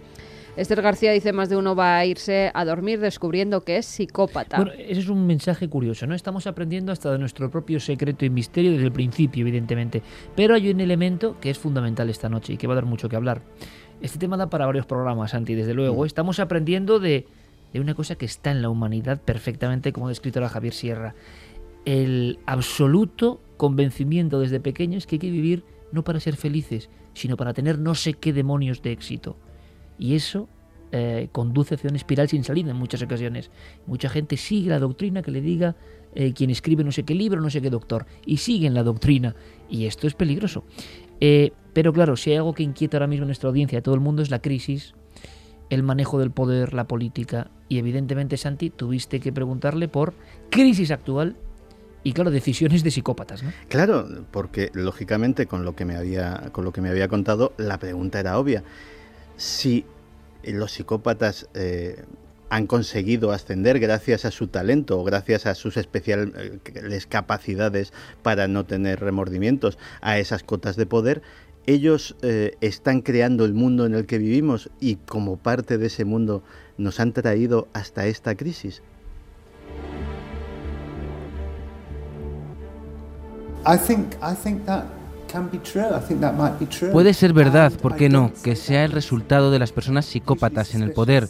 Esther García dice más de uno va a irse a dormir descubriendo que es psicópata. Bueno, ese es un mensaje curioso, ¿no? Estamos aprendiendo hasta de nuestro propio secreto y misterio desde el principio, evidentemente. Pero hay un elemento que es fundamental esta noche y que va a dar mucho que hablar. Este tema da para varios programas, Santi, desde luego. Estamos aprendiendo de, de una cosa que está en la humanidad perfectamente, como ha descrito la Javier Sierra. El absoluto convencimiento desde pequeños que hay que vivir no para ser felices, sino para tener no sé qué demonios de éxito. Y eso eh, conduce hacia una espiral sin salida en muchas ocasiones. Mucha gente sigue la doctrina que le diga eh, quien escribe no sé qué libro, no sé qué doctor, y siguen la doctrina. Y esto es peligroso. Eh, pero claro, si hay algo que inquieta ahora mismo nuestra audiencia, todo el mundo, es la crisis, el manejo del poder, la política. Y evidentemente, Santi, tuviste que preguntarle por crisis actual y claro, decisiones de psicópatas. Claro, porque lógicamente con lo que me había, con lo que me había contado, la pregunta era obvia si los psicópatas eh, han conseguido ascender gracias a su talento o gracias a sus especiales capacidades para no tener remordimientos a esas cotas de poder, ellos eh, están creando el mundo en el que vivimos y como parte de ese mundo nos han traído hasta esta crisis. Puede ser verdad, ¿por qué no?, que sea el resultado de las personas psicópatas en el poder.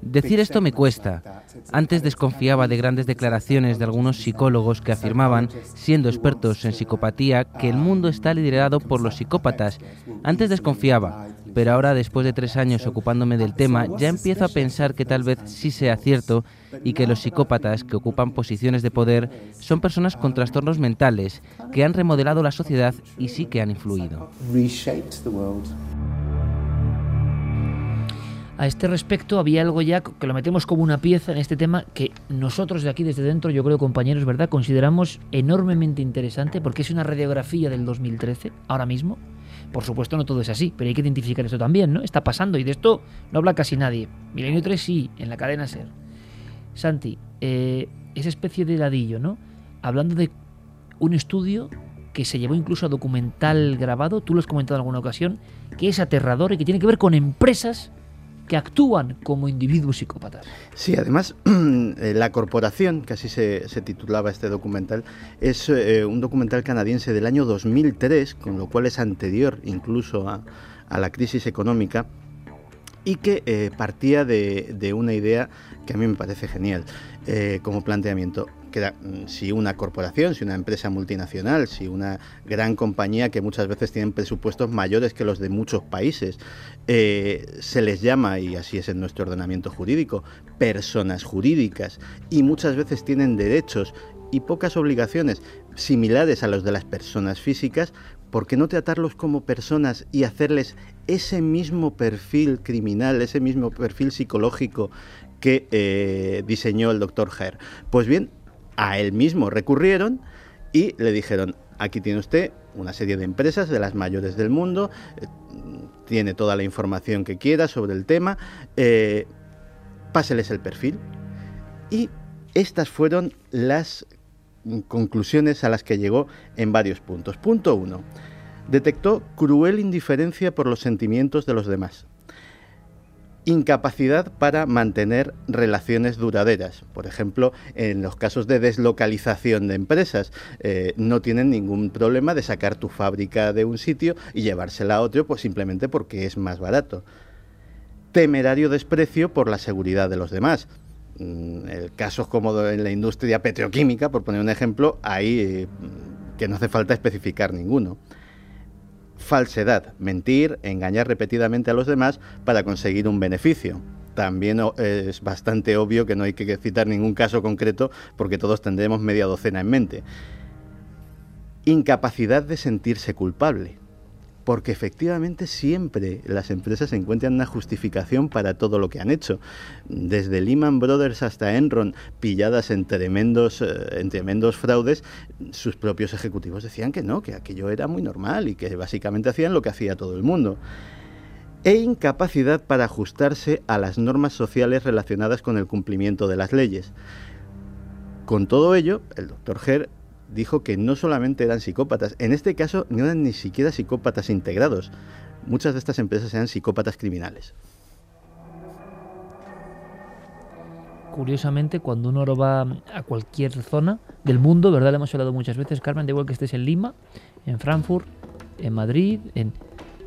Decir esto me cuesta. Antes desconfiaba de grandes declaraciones de algunos psicólogos que afirmaban, siendo expertos en psicopatía, que el mundo está liderado por los psicópatas. Antes desconfiaba, pero ahora después de tres años ocupándome del tema, ya empiezo a pensar que tal vez sí sea cierto y que los psicópatas que ocupan posiciones de poder son personas con trastornos mentales que han remodelado la sociedad y sí que han influido. A este respecto había algo ya que lo metemos como una pieza en este tema que nosotros de aquí desde dentro, yo creo compañeros, ¿verdad? Consideramos enormemente interesante porque es una radiografía del 2013, ahora mismo. Por supuesto no todo es así, pero hay que identificar esto también, ¿no? Está pasando y de esto no habla casi nadie. Milenio 3 sí, en la cadena SER. Santi, eh, esa especie de ladillo, ¿no? Hablando de un estudio que se llevó incluso a documental grabado, tú lo has comentado en alguna ocasión, que es aterrador y que tiene que ver con empresas que actúan como individuos psicópatas. Sí, además, eh, la corporación, que así se, titulaba este documental, es eh, un documental canadiense del año 2003, con lo cual es anterior incluso a, la crisis económica, y que partía de, de, una idea que a mí me parece genial como planteamiento mm, si una corporación, si una empresa multinacional, si una gran compañía que muchas veces tienen presupuestos mayores que los de muchos países, eh, se les llama, y así es en nuestro ordenamiento jurídico, personas jurídicas y muchas veces tienen derechos y pocas obligaciones similares a los de las personas físicas, ¿por qué no tratarlos como personas y hacerles ese mismo perfil criminal, ese mismo perfil psicológico que eh, diseñó el doctor Herr? Pues bien, a él mismo recurrieron y le dijeron, aquí tiene usted una serie de empresas de las mayores del mundo, eh, tiene toda la información que quiera sobre el tema, eh, páseles el perfil. Y estas fueron las conclusiones a las que llegó en varios puntos. Punto uno. Detectó cruel indiferencia por los sentimientos de los demás incapacidad para mantener relaciones duraderas. Por ejemplo, en los casos de deslocalización de empresas, eh, no tienen ningún problema de sacar tu fábrica de un sitio y llevársela a otro, pues simplemente porque es más barato. Temerario desprecio por la seguridad de los demás. Mm, el casos como en la industria petroquímica, por poner un ejemplo, ahí eh, que no hace falta especificar ninguno falsedad, mentir, engañar repetidamente a los demás para conseguir un beneficio. También es bastante obvio que no hay que citar ningún caso concreto porque todos tendremos media docena en mente. Incapacidad de sentirse culpable. Porque efectivamente siempre las empresas encuentran una justificación para todo lo que han hecho. Desde Lehman Brothers hasta Enron, pilladas en tremendos, eh, en tremendos fraudes, sus propios ejecutivos decían que no, que aquello era muy normal y que básicamente hacían lo que hacía todo el mundo e incapacidad para ajustarse a las normas sociales relacionadas con el cumplimiento de las leyes. Con todo ello, el doctor Herr dijo que no solamente eran psicópatas, en este caso no eran ni siquiera psicópatas integrados. Muchas de estas empresas eran psicópatas criminales. Curiosamente, cuando uno va a cualquier zona del mundo, ¿verdad? Le hemos hablado muchas veces, Carmen, de igual que estés en Lima, en Frankfurt, en Madrid, en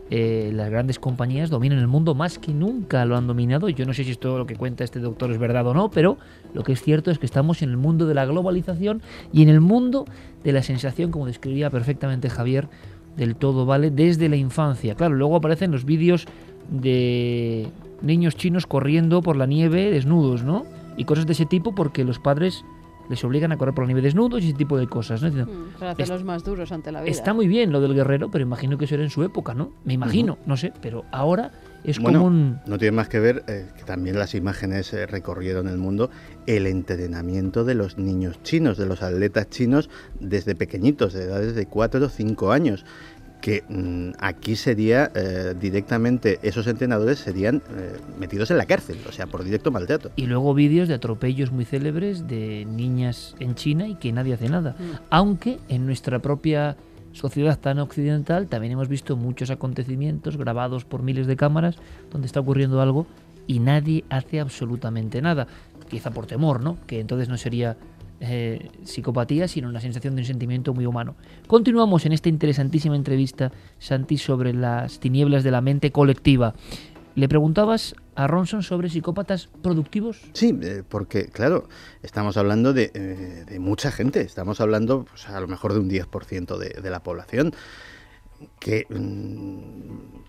eh, las grandes compañías dominan el mundo más que nunca lo han dominado. Yo no sé si esto lo que cuenta este doctor es verdad o no, pero lo que es cierto es que estamos en el mundo de la globalización y en el mundo de la sensación, como describía perfectamente Javier, del todo vale desde la infancia. Claro, luego aparecen los vídeos de niños chinos corriendo por la nieve desnudos, ¿no? Y cosas de ese tipo porque los padres les obligan a correr por la nieve desnudos y ese tipo de cosas. ¿no? Mm, para hacerlos más duros ante la vida. Está muy bien lo del guerrero, pero imagino que eso era en su época, ¿no? Me imagino, no sé, pero ahora es como un... No tiene más que ver eh, que también las imágenes eh, recorrieron el mundo, el entrenamiento de los niños chinos, de los atletas chinos desde pequeñitos, de edades de 4 o 5 años que mm, aquí sería eh, directamente, esos entrenadores serían eh, metidos en la cárcel, o sea, por directo maltrato. Y luego vídeos de atropellos muy célebres de niñas en China y que nadie hace nada. Mm. Aunque en nuestra propia sociedad tan occidental también hemos visto muchos acontecimientos grabados por miles de cámaras donde está ocurriendo algo y nadie hace absolutamente nada. Quizá por temor, ¿no? Que entonces no sería eh, psicopatía, sino una sensación de un sentimiento muy humano. Continuamos en esta interesantísima entrevista, Santi, sobre las tinieblas de la mente colectiva. ¿Le preguntabas a Ronson sobre psicópatas productivos? Sí, eh, porque claro, estamos hablando de, eh, mucha gente, estamos hablando pues, a lo mejor de un 10% de, de, la población, que... Mm,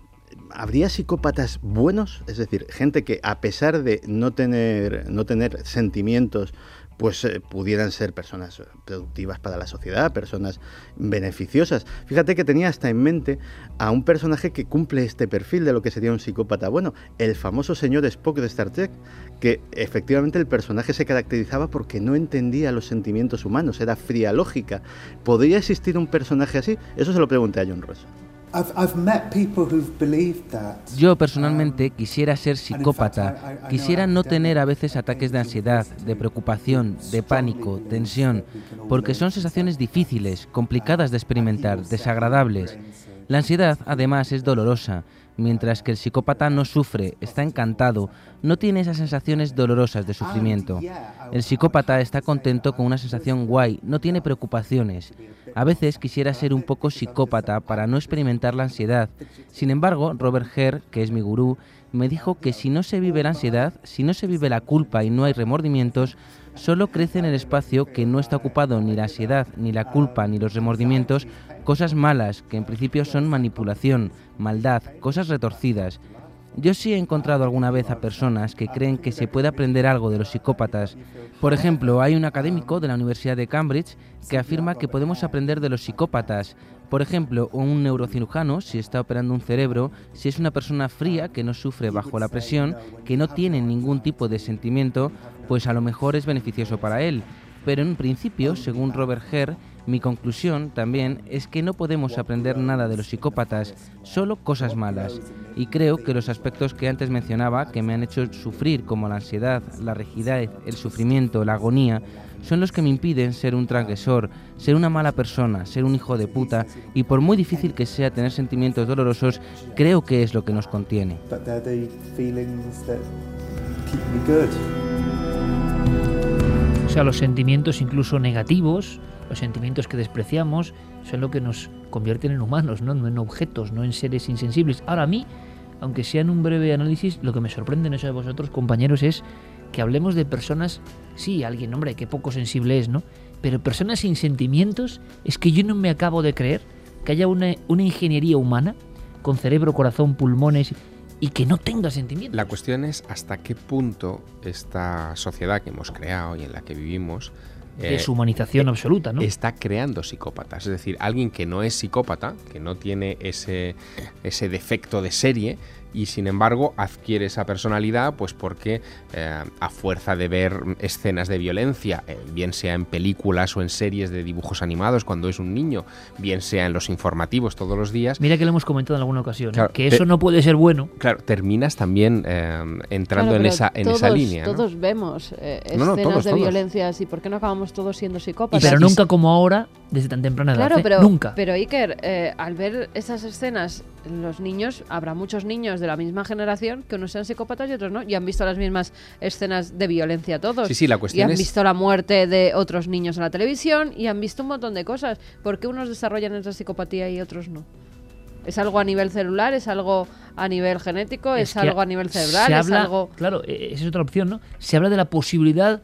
¿Habría psicópatas buenos? Es decir, gente que a pesar de no tener, no tener sentimientos pues eh, pudieran ser personas productivas para la sociedad, personas beneficiosas. Fíjate que tenía hasta en mente a un personaje que cumple este perfil de lo que sería un psicópata bueno, el famoso señor Spock de Star Trek, que efectivamente el personaje se caracterizaba porque no entendía los sentimientos humanos, era fría lógica. ¿Podría existir un personaje así? Eso se lo pregunté a John Ross. Yo personalmente quisiera ser psicópata, quisiera no tener a veces ataques de ansiedad, de preocupación, de pánico, tensión, porque son sensaciones difíciles, complicadas de experimentar, desagradables. La ansiedad además es dolorosa, mientras que el psicópata no sufre, está encantado, no tiene esas sensaciones dolorosas de sufrimiento. El psicópata está contento con una sensación guay, no tiene preocupaciones. A veces quisiera ser un poco psicópata para no experimentar la ansiedad. Sin embargo, Robert Herr, que es mi gurú, me dijo que si no se vive la ansiedad, si no se vive la culpa y no hay remordimientos, solo crece en el espacio que no está ocupado ni la ansiedad, ni la culpa, ni los remordimientos, cosas malas, que en principio son manipulación, maldad, cosas retorcidas. Yo sí he encontrado alguna vez a personas que creen que se puede aprender algo de los psicópatas. Por ejemplo, hay un académico de la Universidad de Cambridge que afirma que podemos aprender de los psicópatas. Por ejemplo, un neurocirujano, si está operando un cerebro, si es una persona fría que no sufre bajo la presión, que no tiene ningún tipo de sentimiento, pues a lo mejor es beneficioso para él. Pero en principio, según Robert Herr, mi conclusión también es que no podemos aprender nada de los psicópatas, solo cosas malas. Y creo que los aspectos que antes mencionaba, que me han hecho sufrir, como la ansiedad, la rigidez, el sufrimiento, la agonía, son los que me impiden ser un transgresor, ser una mala persona, ser un hijo de puta, y por muy difícil que sea tener sentimientos dolorosos, creo que es lo que nos contiene. O sea, los sentimientos incluso negativos, los sentimientos que despreciamos son lo que nos convierten en humanos, ¿no? en objetos, no en seres insensibles. Ahora a mí, aunque sea en un breve análisis, lo que me sorprende en eso de vosotros, compañeros, es que hablemos de personas, sí, alguien, hombre, que poco sensible es, ¿no? Pero personas sin sentimientos, es que yo no me acabo de creer que haya una, una ingeniería humana con cerebro, corazón, pulmones y que no tenga sentimientos. La cuestión es hasta qué punto esta sociedad que hemos creado y en la que vivimos eh, Deshumanización absoluta, ¿no? está creando psicópatas. Es decir, alguien que no es psicópata, que no tiene ese, ese defecto de serie, y sin embargo adquiere esa personalidad pues porque eh, a fuerza de ver escenas de violencia, eh, bien sea en películas o en series de dibujos animados cuando es un niño, bien sea en los informativos todos los días. Mira que lo hemos comentado en alguna ocasión, ¿eh? Que eso no puede ser bueno. Claro, terminas también eh, entrando Claro, en esa, en todos, esa línea. ¿no? Todos vemos eh, No, no, escenas todos, de todos. violencia así. ¿Por qué no acabamos todos siendo Y psicópatas? pero nunca como ahora, desde tan temprana edad. Claro, ¿eh? pero, nunca. pero Iker, eh, al ver esas escenas, los niños, habrá muchos niños de la misma generación que unos sean psicópatas y otros no, y han visto las mismas escenas de violencia todos. Sí, sí, la y cuestión han es... visto la muerte de otros niños en la televisión y han visto un montón de cosas. ¿Por qué unos desarrollan esa psicopatía y otros no? ¿Es algo a nivel celular? ¿Es algo a nivel genético? ¿Es, que algo a nivel cerebral? Se ¿Es algo...? Claro, eh, esa es otra opción, ¿no? Se habla de la posibilidad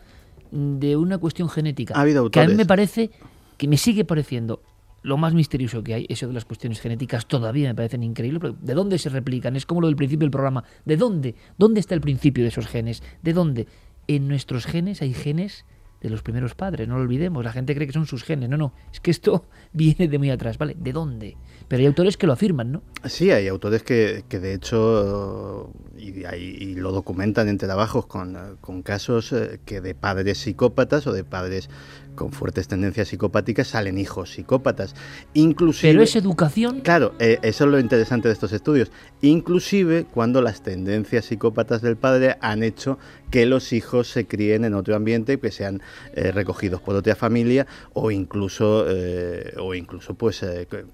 de una cuestión genética. Ha habido que a mí autores. me parece, que me sigue pareciendo lo más misterioso que hay, eso de las cuestiones genéticas todavía me parecen increíbles. pero ¿De dónde se replican? Es como lo del principio del programa. ¿De dónde? ¿Dónde está el principio de esos genes? ¿De dónde? En nuestros genes hay genes de los primeros padres, no lo olvidemos. La gente cree que son sus genes. No, no, es que esto viene de muy atrás, ¿vale? ¿De dónde? Pero hay autores que lo afirman, ¿no? Sí, hay autores que, que de hecho y, lo documentan en trabajos con, con casos eh, que de padres psicópatas o de padres con fuertes tendencias psicopáticas salen hijos psicópatas. Inclusive, Pero es educación Claro, eh, eso es lo interesante de estos estudios. Inclusive cuando las tendencias psicópatas del padre han hecho que los hijos se críen en otro ambiente, que sean eh, recogidos por otra familia o incluso, eh, o incluso pues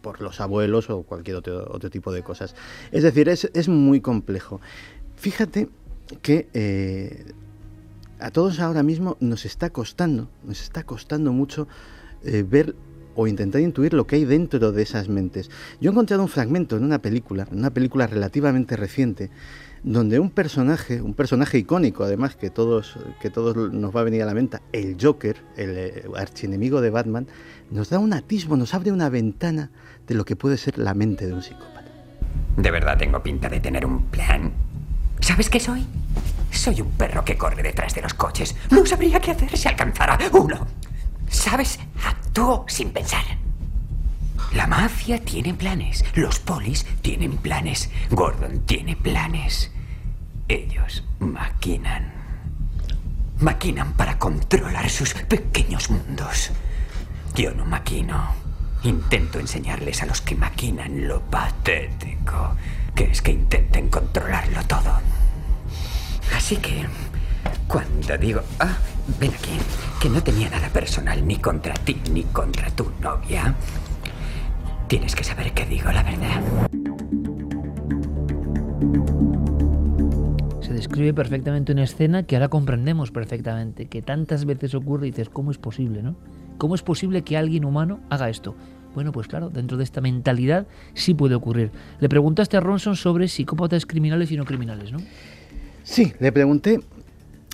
por los abuelos o cualquier otro, otro tipo de cosas. Es decir, es, es muy complejo. Fíjate que a todos ahora mismo nos está costando, nos está costando mucho eh, ver o intentar intuir lo que hay dentro de esas mentes. Yo he encontrado un fragmento en una película, en una película relativamente reciente, donde un personaje, un personaje icónico además que todos, que todos nos va a venir a la mente, el Joker, el eh, archienemigo de Batman, nos da un atisbo, nos abre una ventana de lo que puede ser la mente de un psicópata. De verdad tengo pinta de tener un plan. ¿Sabes qué soy? Soy un perro que corre detrás de los coches. No sabría qué hacer si alcanzara uno. ¿Sabes? Actúo sin pensar. La mafia tiene planes. Los polis tienen planes. Gordon tiene planes. Ellos maquinan. Maquinan para controlar sus pequeños mundos. Yo no maquino. Intento enseñarles a los que maquinan lo patético que es que intenten controlarlo todo. Así que, cuando digo, ah, ven aquí, que no tenía nada personal ni contra ti ni contra tu novia, tienes que saber que digo la verdad. se describe perfectamente una escena que ahora comprendemos perfectamente, que tantas veces ocurre y dices, ¿cómo es posible, no? ¿Cómo es posible que alguien humano haga esto? Bueno, pues claro, dentro de esta mentalidad sí puede ocurrir. Le preguntaste a Ronson sobre psicópatas criminales y no criminales, ¿no? Sí, le pregunté,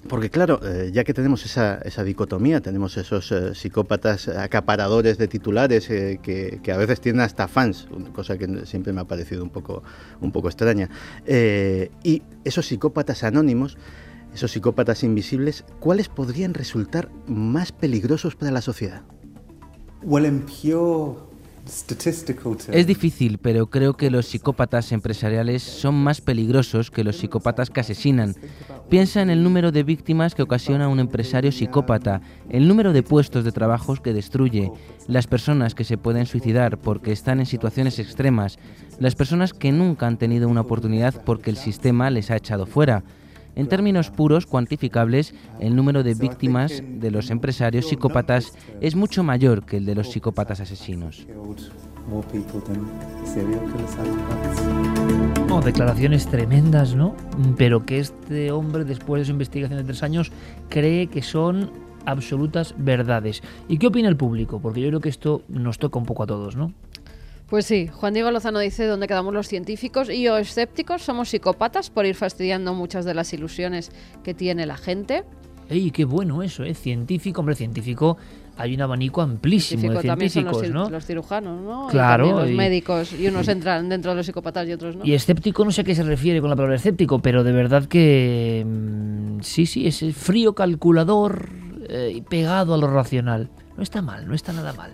porque claro, eh, ya que tenemos esa, esa dicotomía, tenemos esos eh, psicópatas acaparadores de titulares eh, que, a veces tienen hasta fans, cosa que siempre me ha parecido un poco, un poco extraña, y esos psicópatas anónimos, esos psicópatas invisibles, ¿cuáles podrían resultar más peligrosos para la sociedad? Well, terms, Es difícil, pero creo que los psicópatas empresariales son más peligrosos que los psicópatas que asesinan. Piensa en el número de víctimas que ocasiona un empresario psicópata, el número de puestos de trabajo que destruye, las personas que se pueden suicidar porque están en situaciones extremas, las personas que nunca han tenido una oportunidad porque el sistema les ha echado fuera. En términos puros, cuantificables, el número de víctimas de los empresarios psicópatas es mucho mayor que el de los psicópatas asesinos. No, declaraciones tremendas, ¿no? Pero que este hombre, después de su investigación de tres años, cree que son absolutas verdades. ¿Y qué opina el público? Porque yo creo que esto nos toca un poco a todos, ¿no? Pues sí, Juan Diego Lozano dice dónde quedamos los científicos y o escépticos somos psicópatas por ir fastidiando muchas de las ilusiones que tiene la gente. ¡Ey, qué bueno eso, eh! Científico, hombre, científico, hay un abanico amplísimo Científico de también son los, científicos, ¿no? los cirujanos, ¿no? Claro, Y los y- médicos y unos entran dentro de los psicópatas y otros no. Y escéptico no sé a qué se refiere con la palabra escéptico, pero de verdad que mm, sí, sí, es frío calculador, eh, pegado a lo racional. No está mal, no está nada mal.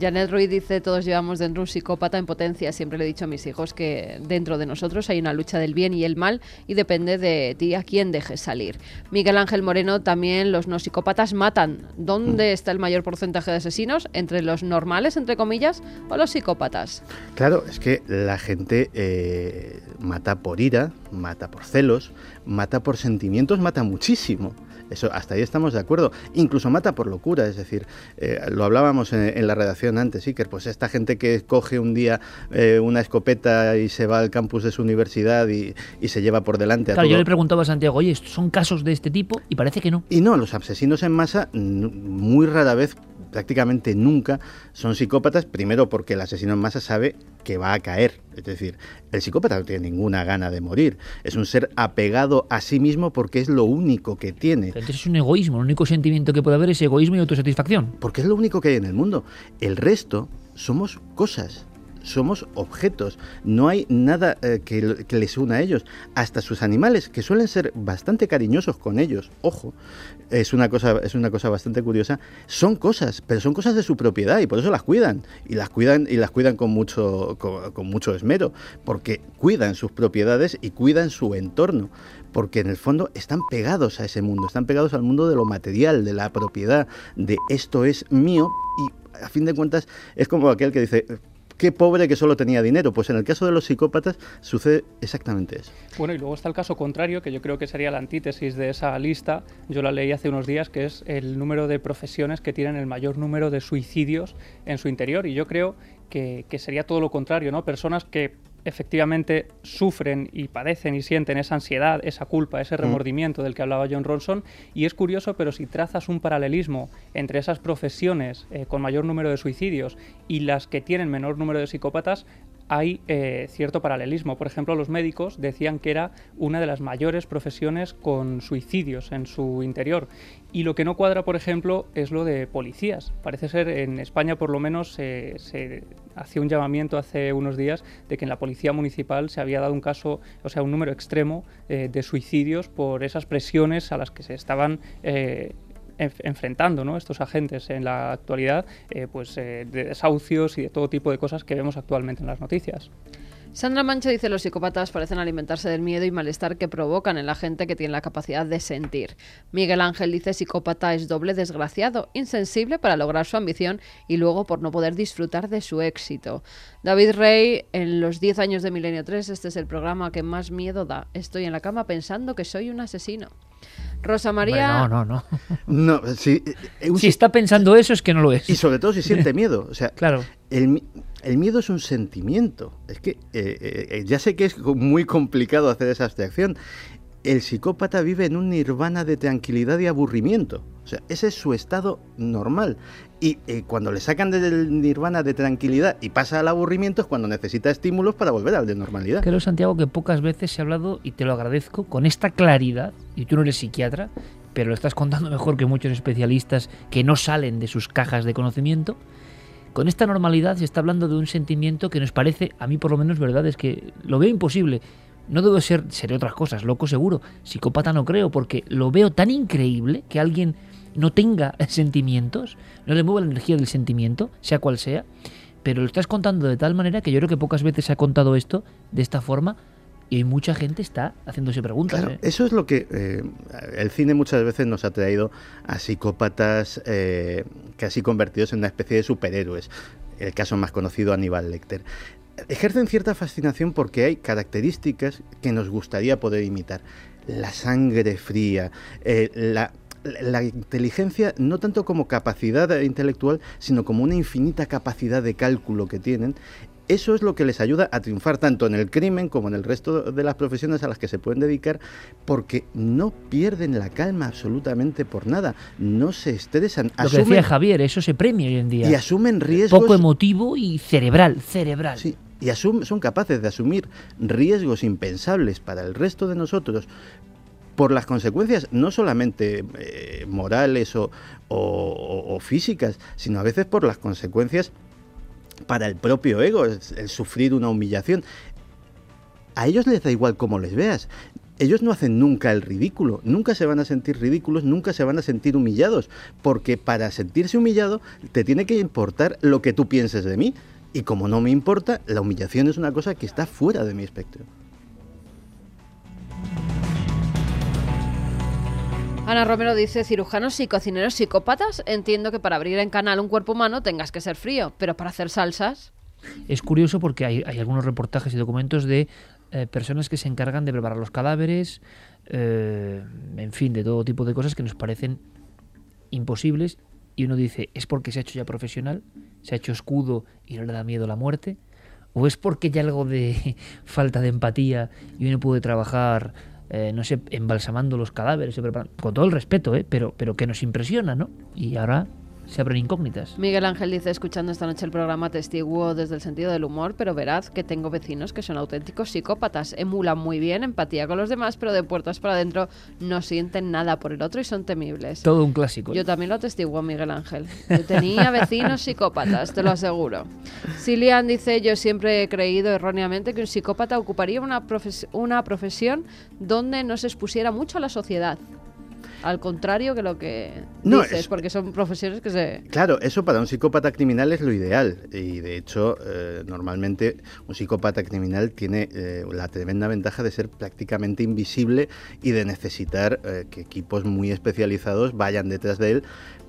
Janet Ruiz dice, todos llevamos dentro un psicópata en potencia. Siempre le he dicho a mis hijos que dentro de nosotros hay una lucha del bien y el mal y depende de ti a quién dejes salir. Miguel Ángel Moreno, también los no psicópatas matan. ¿Dónde está el mayor porcentaje de asesinos? ¿Entre los normales, entre comillas, o los psicópatas? Claro, es que la gente eh, mata por ira, mata por celos, mata por sentimientos, mata muchísimo. Eso, hasta ahí estamos de acuerdo. Incluso mata por locura, es decir, eh, lo hablábamos en, en la redacción antes, Iker, pues esta gente que coge un día eh, una escopeta y se va al campus de su universidad y, y se lleva por delante a Claro, todo- yo le preguntaba a Santiago, oye, ¿son casos de este tipo? Y parece que no. Y no, los asesinos en masa muy rara vez, prácticamente nunca, son psicópatas, primero porque el asesino en masa sabe que va a caer. Es decir, el psicópata no tiene ninguna gana de morir. Es un ser apegado a sí mismo porque es lo único que tiene. Entonces es un egoísmo, el único sentimiento que puede haber es egoísmo y autosatisfacción. Porque es lo único que hay en el mundo. El resto somos cosas. Somos objetos, no hay nada eh, que, les una a ellos. Hasta sus animales, que suelen ser bastante cariñosos con ellos, ojo, es una cosa, es una cosa bastante curiosa, son cosas, pero son cosas de su propiedad y por eso las cuidan. Y las cuidan, y las cuidan con mucho, con mucho esmero, porque cuidan sus propiedades y cuidan su entorno. Porque en el fondo están pegados a ese mundo, están pegados al mundo de lo material, de la propiedad, de esto es mío y a fin de cuentas es como aquel que dice, qué pobre que solo tenía dinero. Pues en el caso de los psicópatas sucede exactamente eso. Bueno, y luego está el caso contrario, que yo creo que sería la antítesis de esa lista. Yo la leí hace unos días, que es el número de profesiones que tienen el mayor número de suicidios en su interior. Y yo creo que, que sería todo lo contrario, ¿no? Personas que efectivamente sufren y padecen y sienten esa ansiedad, esa culpa, ese remordimiento del que hablaba John Ronson. Y es curioso, pero si trazas un paralelismo entre esas profesiones eh, con mayor número de suicidios y las que tienen menor número de psicópatas, hay eh, cierto paralelismo. Por ejemplo, los médicos decían que era una de las mayores profesiones con suicidios en su interior. Y lo que no cuadra, por ejemplo, es lo de policías. Parece ser, en España por lo menos, se hacía un llamamiento hace unos días de que en la policía municipal se había dado un caso, o sea, un número extremo eh, de suicidios por esas presiones a las que se estaban eh, enf- enfrentando ¿no? estos agentes en la actualidad, eh, pues de desahucios y de todo tipo de cosas que vemos actualmente en las noticias. Sandra Mancha dice los psicópatas parecen alimentarse del miedo y malestar que provocan en la gente que tiene la capacidad de sentir. Miguel Ángel dice psicópata es doble desgraciado, insensible para lograr su ambición y luego por no poder disfrutar de su éxito. David Rey, en los 10 años de Milenio 3, este es el programa que más miedo da. Estoy en la cama pensando que soy un asesino. Rosa María... Hombre, no, no, no. No, si, eh, un Si está pensando eso es que no lo es. Y sobre todo si siente miedo. O sea, Claro. el, el miedo es un sentimiento. Es que eh, eh, ya sé que es muy complicado hacer esa abstracción. El psicópata vive en un nirvana de tranquilidad y aburrimiento. O sea, ese es su estado normal. Y eh, cuando le sacan del nirvana de tranquilidad y pasa al aburrimiento es cuando necesita estímulos para volver al de normalidad. Creo, Santiago, que pocas veces ha hablado, y te lo agradezco, con esta claridad, y tú no eres psiquiatra, pero lo estás contando mejor que muchos especialistas que no salen de sus cajas de conocimiento. Con esta normalidad se está hablando de un sentimiento que nos parece, a mí por lo menos, verdad, es que lo veo imposible. No debo ser, seré otras cosas, loco seguro. Psicópata no creo, porque lo veo tan increíble que alguien no tenga sentimientos, no le mueva la energía del sentimiento, sea cual sea, pero lo estás contando de tal manera que yo creo que pocas veces se ha contado esto de esta forma y mucha gente está haciéndose preguntas. Claro, ¿eh? eso es lo que eh, el cine muchas veces nos ha traído a psicópatas eh, casi convertidos en una especie de superhéroes. El caso más conocido, Aníbal Lecter. Ejercen cierta fascinación porque hay características que nos gustaría poder imitar. La sangre fría, eh, la, la inteligencia no tanto como capacidad intelectual, sino como una infinita capacidad de cálculo que tienen eso es lo que les ayuda a triunfar tanto en el crimen como en el resto de las profesiones a las que se pueden dedicar, porque no pierden la calma absolutamente por nada, no se estresan, Lo que decía Javier, eso se premia hoy en día. y asumen riesgos. Poco emotivo y cerebral, cerebral. Sí, y asum- son capaces de asumir riesgos impensables para el resto de nosotros por las consecuencias no solamente eh, morales o, o- o- o físicas, sino a veces por las consecuencias para el propio ego, el, el sufrir una humillación. A ellos les da igual cómo les veas. ellos no hacen nunca el ridículo, nunca se van a sentir ridículos, nunca se van a sentir humillados, porque para sentirse humillado te tiene que importar lo que tú pienses de mí. Y como no me importa, la humillación es una cosa que está fuera de mi espectro. Ana Romero dice, cirujanos y cocineros psicópatas, entiendo que para abrir en canal un cuerpo humano tengas que ser frío, pero para hacer salsas... Es curioso porque hay, algunos reportajes y documentos de eh, personas que se encargan de preparar los cadáveres, eh, en fin, de todo tipo de cosas que nos parecen imposibles y uno dice, ¿es porque se ha hecho ya profesional? ¿Se ha hecho escudo y no le da miedo la muerte? ¿O es porque hay algo de falta de empatía y uno puede trabajar eh, no sé, embalsamando los cadáveres, con todo el respeto, ¿eh? pero, pero que nos impresiona, ¿no? Y ahora se abren incógnitas. Miguel Ángel dice, escuchando esta noche el programa, testiguo desde el sentido del humor, pero verad que tengo vecinos que son auténticos psicópatas, emulan muy bien empatía con los demás, pero de puertas para adentro no sienten nada por el otro y son temibles. Todo un clásico. Yo también lo atestiguo, Miguel Ángel. Yo tenía vecinos psicópatas, te lo aseguro. Silian dice, yo siempre he creído erróneamente que un psicópata ocuparía una, una profesión donde no se expusiera mucho a la sociedad. Al contrario que lo que no, dices, porque son profesiones que se... Claro, eso para un psicópata criminal es lo ideal. Y de hecho, eh, normalmente un psicópata criminal tiene eh, la tremenda ventaja de ser prácticamente invisible y de necesitar eh, que equipos muy especializados vayan detrás de él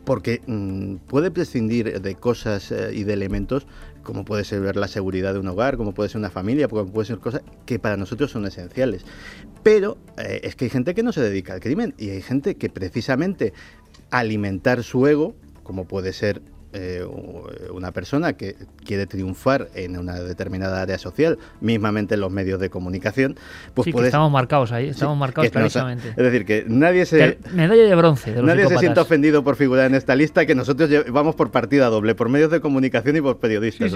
porque mm, puede prescindir de cosas y de elementos como puede ser la seguridad de un hogar, como puede ser una familia, como puede ser cosas que para nosotros son esenciales. Pero eh, es que hay gente que no se dedica al crimen y hay gente que precisamente alimentar su ego, como puede ser eh, una persona que quiere triunfar en una determinada área social, mismamente en los medios de comunicación, pues sí, estamos marcados ahí, estamos marcados clarísimamente. es decir, que nadie se... medalla de bronce de Nadie se siente ofendido por figurar en esta lista, que nosotros vamos por partida doble, por medios de comunicación y por periodistas.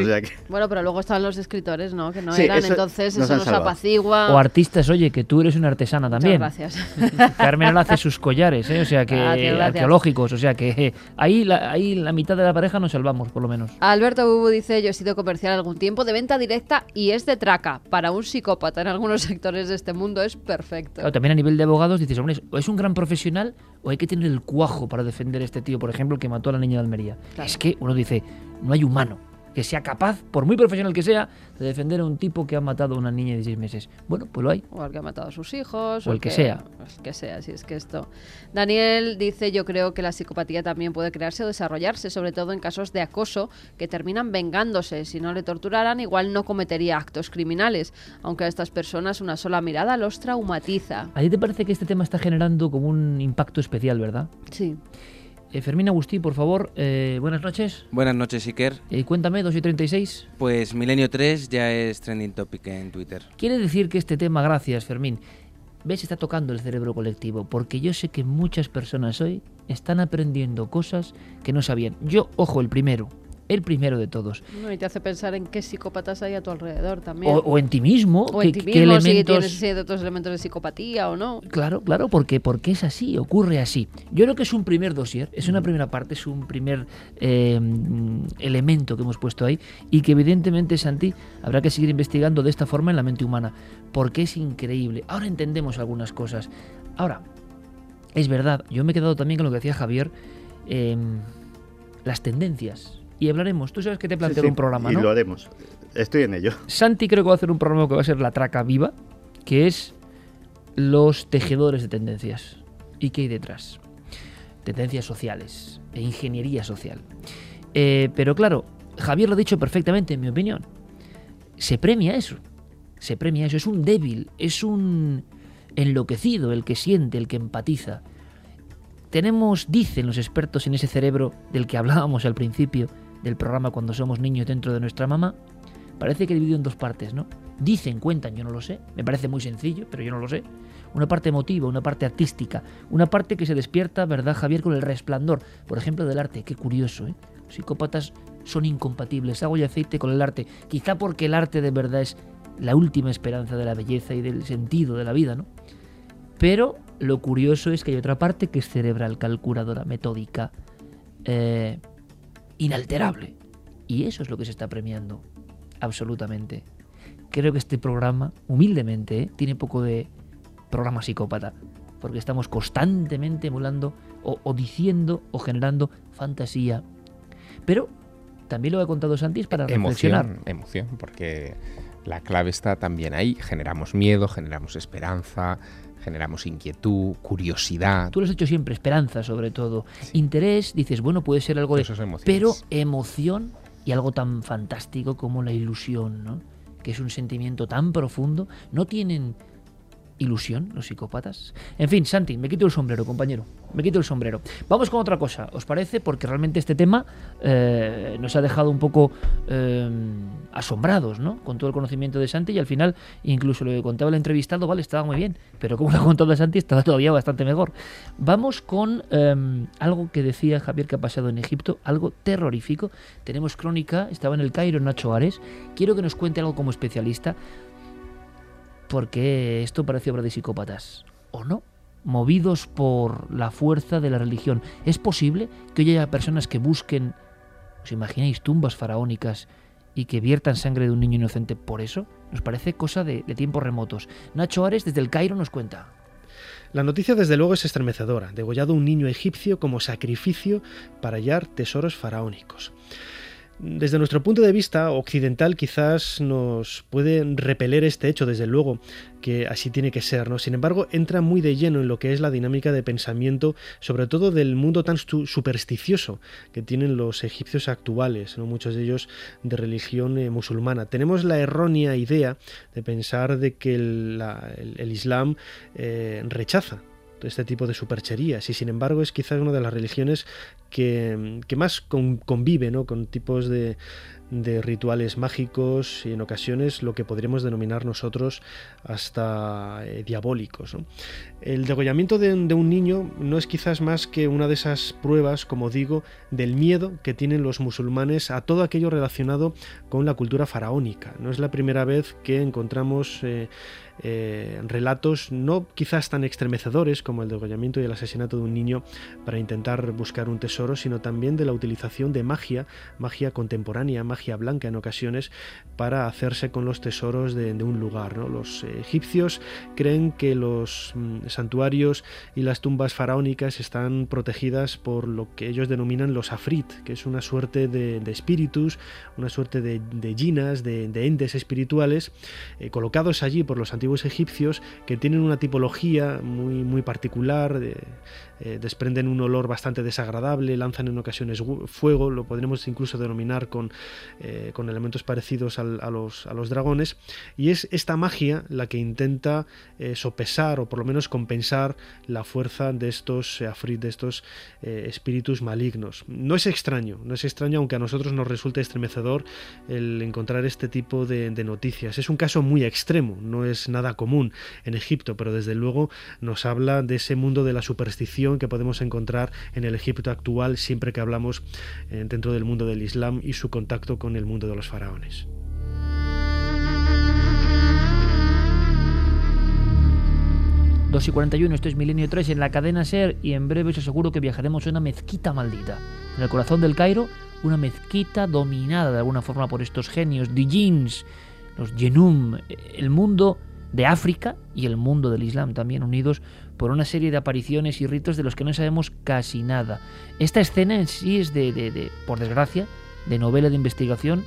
Bueno, pero luego estaban los escritores, ¿no? Que no eran, entonces eso nos apacigua. O artistas, oye, que tú eres una artesana también. gracias. Carmen hace sus collares, ¿eh? o sea que arqueológicos, o sea que ahí la, ahí la mitad de la nos salvamos, por lo menos. Alberto Bubu dice, yo he sido comercial algún tiempo de venta directa y es de traca. Para un psicópata en algunos sectores de este mundo es perfecto. también a nivel de abogados dices, hombre, o es un gran profesional o hay que tener el cuajo para defender a este tío, por ejemplo, que mató a la niña de Almería. Es que uno dice, no hay humano que sea capaz, por muy profesional que sea, de defender a un tipo que ha matado a una niña de seis meses. Bueno, pues lo hay. O al que ha matado a sus hijos. O, el que, sea. El que sea, si es que esto. Daniel dice, yo creo que la psicopatía también puede crearse o desarrollarse, sobre todo en casos de acoso que terminan vengándose. Si no le torturaran, igual no cometería actos criminales, aunque a estas personas una sola mirada los traumatiza. ¿A ti te parece que este tema está generando como un impacto especial, verdad? Sí. Eh, Fermín Agustí, por favor, eh, buenas noches. Buenas noches, Iker. Eh, cuéntame, 2 y 36. Pues Milenio 3 ya es trending topic en Twitter. Quiere decir que este tema, gracias, Fermín, ves, está tocando el cerebro colectivo, porque yo sé que muchas personas hoy están aprendiendo cosas que no sabían. Yo, ojo, el primero, el primero de todos. Y te hace pensar en qué psicópatas hay a tu alrededor también. O, en ti mismo. O en ti mismo, si tienes otros elementos de psicopatía o no. Claro, claro, porque, porque es así, ocurre así. Yo creo que es un primer dossier, es una primera parte, es un primer eh, elemento que hemos puesto ahí y que evidentemente, Santi, habrá que seguir investigando de esta forma en la mente humana, porque es increíble. Ahora entendemos algunas cosas. Ahora, es verdad, yo me he quedado también con lo que decía Javier, em, las tendencias y hablaremos. Tú sabes que te planteo un programa, ¿no? Y lo haremos. Estoy en ello. Santi creo que va a hacer un programa que va a ser La Traca Viva, que es los tejedores de tendencias. ¿Y qué hay detrás? Tendencias sociales e ingeniería social. Eh, pero claro, Javier lo ha dicho perfectamente, en mi opinión. Se premia eso. Se premia eso. Es un débil, es un enloquecido el que siente, el que empatiza. Tenemos, dicen los expertos en ese cerebro del que hablábamos al principio, del programa cuando somos niños dentro de nuestra mamá, parece que dividido en dos partes, ¿no? Dicen, cuentan, yo no lo sé, me parece muy sencillo, pero yo no lo sé. Una parte emotiva, una parte artística, una parte que se despierta, ¿verdad, Javier, con el resplandor, por ejemplo, del arte? Qué curioso, ¿eh? Los psicópatas son incompatibles, agua y aceite con el arte, quizá porque el arte de verdad es la última esperanza de la belleza y del sentido de la vida, ¿no? Pero lo curioso es que hay otra parte que es cerebral, calculadora, metódica, eh, inalterable. Y eso es lo que se está premiando, absolutamente. Creo que este programa, humildemente, ¿eh? tiene poco de programa psicópata, porque estamos constantemente emulando o, o diciendo o generando fantasía. Pero también lo he contado Santi es para reflexionar. Emoción, emoción, porque la clave está también ahí. Generamos miedo, generamos esperanza, generamos inquietud, curiosidad. Tú lo has hecho siempre, esperanza sobre todo. Interés, dices, bueno, puede ser algo de... Eso es emociones. Pero emoción y algo tan fantástico como la ilusión, ¿no? Que es un sentimiento tan profundo. No tienen ilusión los psicópatas. En fin, Santi, me quito el sombrero, compañero. Me quito el sombrero. Vamos con otra cosa, ¿os parece? Porque realmente este tema eh, nos ha dejado un poco eh, asombrados, ¿no? Con todo el conocimiento de Santi y al final, incluso lo que contaba el entrevistado, vale, estaba muy bien, pero como lo ha contado Santi, estaba todavía bastante mejor. Vamos con eh, algo que decía Javier que ha pasado en Egipto, algo terrorífico. Tenemos crónica, estaba en el Cairo Nacho Ares. Quiero que nos cuente algo como especialista porque esto parece obra de psicópatas, ¿o no? Movidos por la fuerza de la religión. ¿Es posible que hoy haya personas que busquen, os imagináis, tumbas faraónicas y que viertan sangre de un niño inocente por eso? Nos parece cosa de, de tiempos remotos. Nacho Ares desde el Cairo nos cuenta. La noticia desde luego es estremecedora. Degollado un niño egipcio como sacrificio para hallar tesoros faraónicos. Desde nuestro punto de vista occidental quizás nos puede repeler este hecho, desde luego, que así tiene que ser, ¿no? Sin embargo, entra muy de lleno en lo que es la dinámica de pensamiento, sobre todo del mundo tan supersticioso que tienen los egipcios actuales, ¿no? muchos de ellos de religión eh, musulmana. Tenemos la errónea idea de pensar de que el, la, el, el Islam eh, rechaza este tipo de supercherías y sin embargo es quizás una de las religiones que, que más con, convive ¿no? con tipos de, rituales mágicos y en ocasiones lo que podríamos denominar nosotros hasta eh, diabólicos. El degollamiento de, de, un niño no es quizás más que una de esas pruebas, como digo, del miedo que tienen los musulmanes a todo aquello relacionado con la cultura faraónica. No es la primera vez que encontramos eh, eh, relatos no quizás tan estremecedores como el degollamiento y el asesinato de un niño para intentar buscar un tesoro, sino también de la utilización de magia, magia contemporánea, magia blanca en ocasiones, para hacerse con los tesoros de, de un lugar. ¿no? Los egipcios creen que los mm, santuarios y las tumbas faraónicas están protegidas por lo que ellos denominan los afrit, que es una suerte de, de espíritus, una suerte de, de ginas, de, entes espirituales, eh, colocados allí por los antiguos egipcios que tienen una tipología muy, muy particular, de, eh, desprenden un olor bastante desagradable, lanzan en ocasiones fuego, lo podremos incluso denominar con, eh, con elementos parecidos a, los, a, los, dragones, y es esta magia la que intenta eh, sopesar o por lo menos compensar la fuerza de estos de estos espíritus malignos. No es extraño, no es extraño, aunque a nosotros nos resulte estremecedor el encontrar este tipo de noticias. Es un caso muy extremo, no es nada común en Egipto, pero desde luego nos habla de ese mundo de la superstición que podemos encontrar en el Egipto actual siempre que hablamos eh, dentro del mundo del Islam y su contacto con el mundo de los faraones. Dos y 41, esto es Milenio 3 en la cadena SER y en breve os aseguro que viajaremos a una mezquita maldita. En el corazón del Cairo, una mezquita dominada de alguna forma por estos genios, Dijins, los Yenum, el mundo de África y el mundo del Islam también unidos por una serie de apariciones y ritos de los que no sabemos casi nada. Esta escena en sí es de, por desgracia, de novela de investigación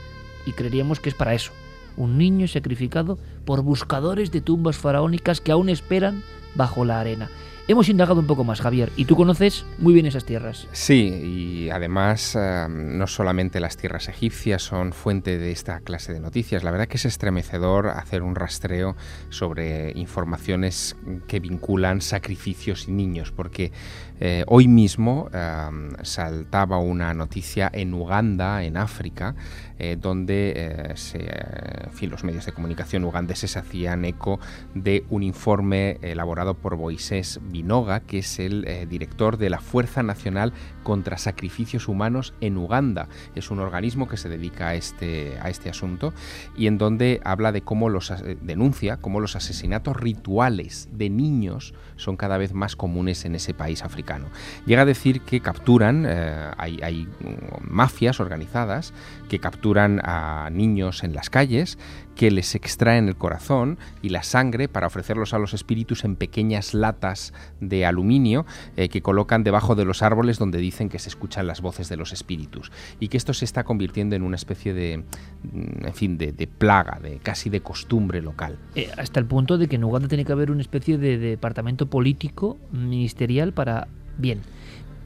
y creeríamos que es para eso. Un niño sacrificado por buscadores de tumbas faraónicas que aún esperan bajo la arena. Hemos indagado un poco más, Javier, y tú conoces muy bien esas tierras. Sí, y además eh, no solamente las tierras egipcias son fuente de esta clase de noticias, la verdad que es estremecedor hacer un rastreo sobre informaciones que vinculan sacrificios y niños, porque eh, hoy mismo eh, saltaba una noticia en Uganda, en África, eh, donde eh, se, en fin, los medios de comunicación ugandeses hacían eco de un informe elaborado por Moisés Binoga, que es el director de la Fuerza Nacional contra Sacrificios Humanos en Uganda. Es un organismo que se dedica a este, a este asunto y en donde habla de cómo los denuncia cómo los asesinatos rituales de niños son cada vez más comunes en ese país africano. Llega a decir que capturan, hay, hay mm, mafias organizadas que capturan a niños en las calles, que les extraen el corazón y la sangre para ofrecerlos a los espíritus en pequeñas latas de aluminio eh, que colocan debajo de los árboles donde dicen que se escuchan las voces de los espíritus y que esto se está convirtiendo en una especie de, mm, en fin, de, plaga, de casi de costumbre local. Eh, hasta el punto de que en Uganda tiene que haber una especie de departamento político ministerial para bien,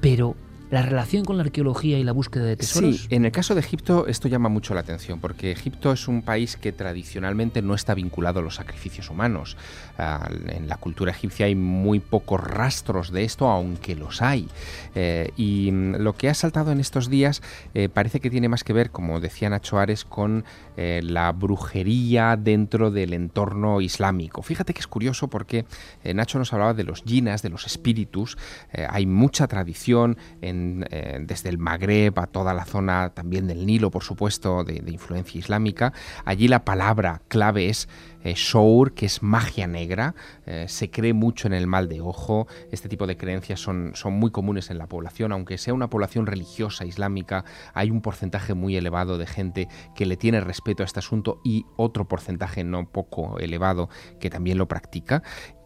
pero la relación con la arqueología y la búsqueda de tesoros. Sí, en el caso de Egipto esto llama mucho la atención, porque Egipto es un país que tradicionalmente no está vinculado a los sacrificios humanos. Ah, en la cultura egipcia hay muy pocos rastros de esto, aunque los hay. Eh, y mm, lo que ha saltado en estos días eh, parece que tiene más que ver, como decía Nacho Ares, con eh, la brujería dentro del entorno islámico. Fíjate que es curioso porque Nacho nos hablaba de los jinas, de los espíritus. hay mucha tradición en eh, desde el Magreb a toda la zona también del Nilo, por supuesto, de, influencia islámica. Allí la palabra clave es eh, shour, que es magia negra. Eh, se cree mucho en el mal de ojo. Este tipo de creencias son, son muy comunes en la población. Aunque sea una población religiosa islámica, hay un porcentaje muy elevado de gente que le tiene respeto a este asunto y otro porcentaje no poco elevado que también lo practica.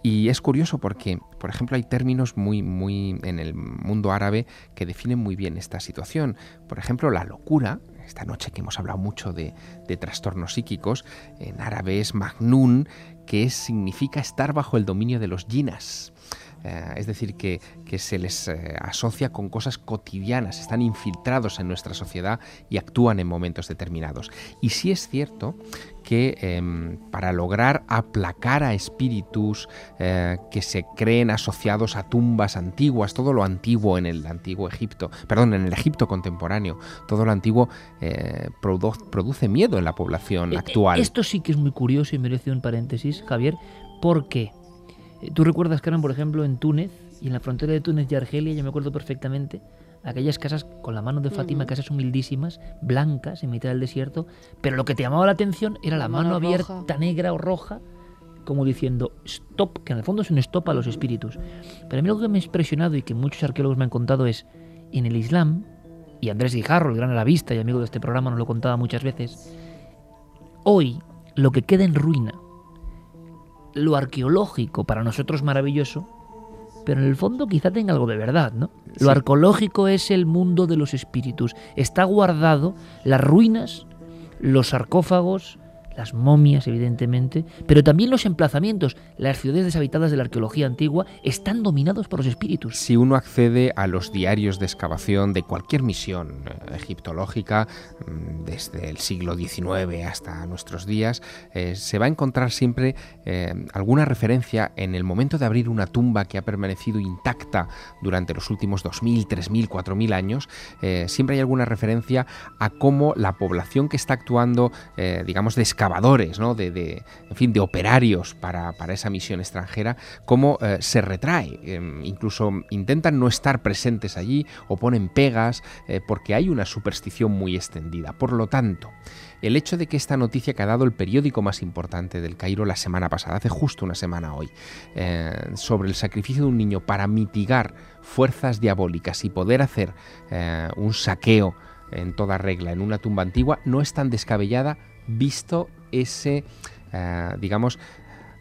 Y es curioso porque, por ejemplo, hay términos muy, muy en el mundo árabe que definen muy bien esta situación. Por ejemplo, la locura, esta noche que hemos hablado mucho de, trastornos psíquicos, en árabe es magnun, que significa estar bajo el dominio de los jinas. Eh, es decir, que, se les eh, asocia con cosas cotidianas, están infiltrados en nuestra sociedad y actúan en momentos determinados. Y sí es cierto que em, para lograr aplacar a espíritus eh, que se creen asociados a tumbas antiguas, todo lo antiguo en el antiguo Egipto, perdón, en el Egipto contemporáneo, todo lo antiguo eh, produce miedo en la población eh, actual. Esto sí que es muy curioso y merece un paréntesis, Javier, porque tú recuerdas que eran, por ejemplo, en Túnez y en la frontera de Túnez y Argelia, yo me acuerdo perfectamente, aquellas casas con la mano de Fátima, casas humildísimas, blancas, en mitad del desierto, pero lo que te llamaba la atención era la, mano, abierta, negra o roja, como diciendo stop, que en el fondo es un stop a los espíritus. Pero a mí lo que me ha impresionado y que muchos arqueólogos me han contado es, en el Islam, y Andrés Guijarro, el gran arabista y amigo de este programa, nos lo contaba muchas veces, hoy lo que queda en ruina, lo arqueológico para nosotros maravilloso, pero en el fondo quizá tenga algo de verdad, ¿no? Lo arqueológico es el mundo de los espíritus. Está guardado las ruinas, los sarcófagos, las momias, evidentemente, pero también los emplazamientos, las ciudades deshabitadas de la arqueología antigua, están dominados por los espíritus. Si uno accede a los diarios de excavación de cualquier misión eh, egiptológica, mm, desde el siglo XIX hasta nuestros días, eh, se va a encontrar siempre eh, alguna referencia en el momento de abrir una tumba que ha permanecido intacta durante los últimos 2.000, 3.000, 4.000 años, siempre hay alguna referencia a cómo la población que está actuando, digamos, de ¿no? de, en fin, de operarios para, esa misión extranjera, cómo eh, se retrae. Em, incluso intentan no estar presentes allí o ponen pegas eh, porque hay una superstición muy extendida. Por lo tanto, el hecho de que esta noticia que ha dado el periódico más importante del Cairo la semana pasada, hace justo una semana hoy, eh, sobre el sacrificio de un niño para mitigar fuerzas diabólicas y poder hacer un saqueo en toda regla en una tumba antigua, no es tan descabellada visto ese, eh, digamos,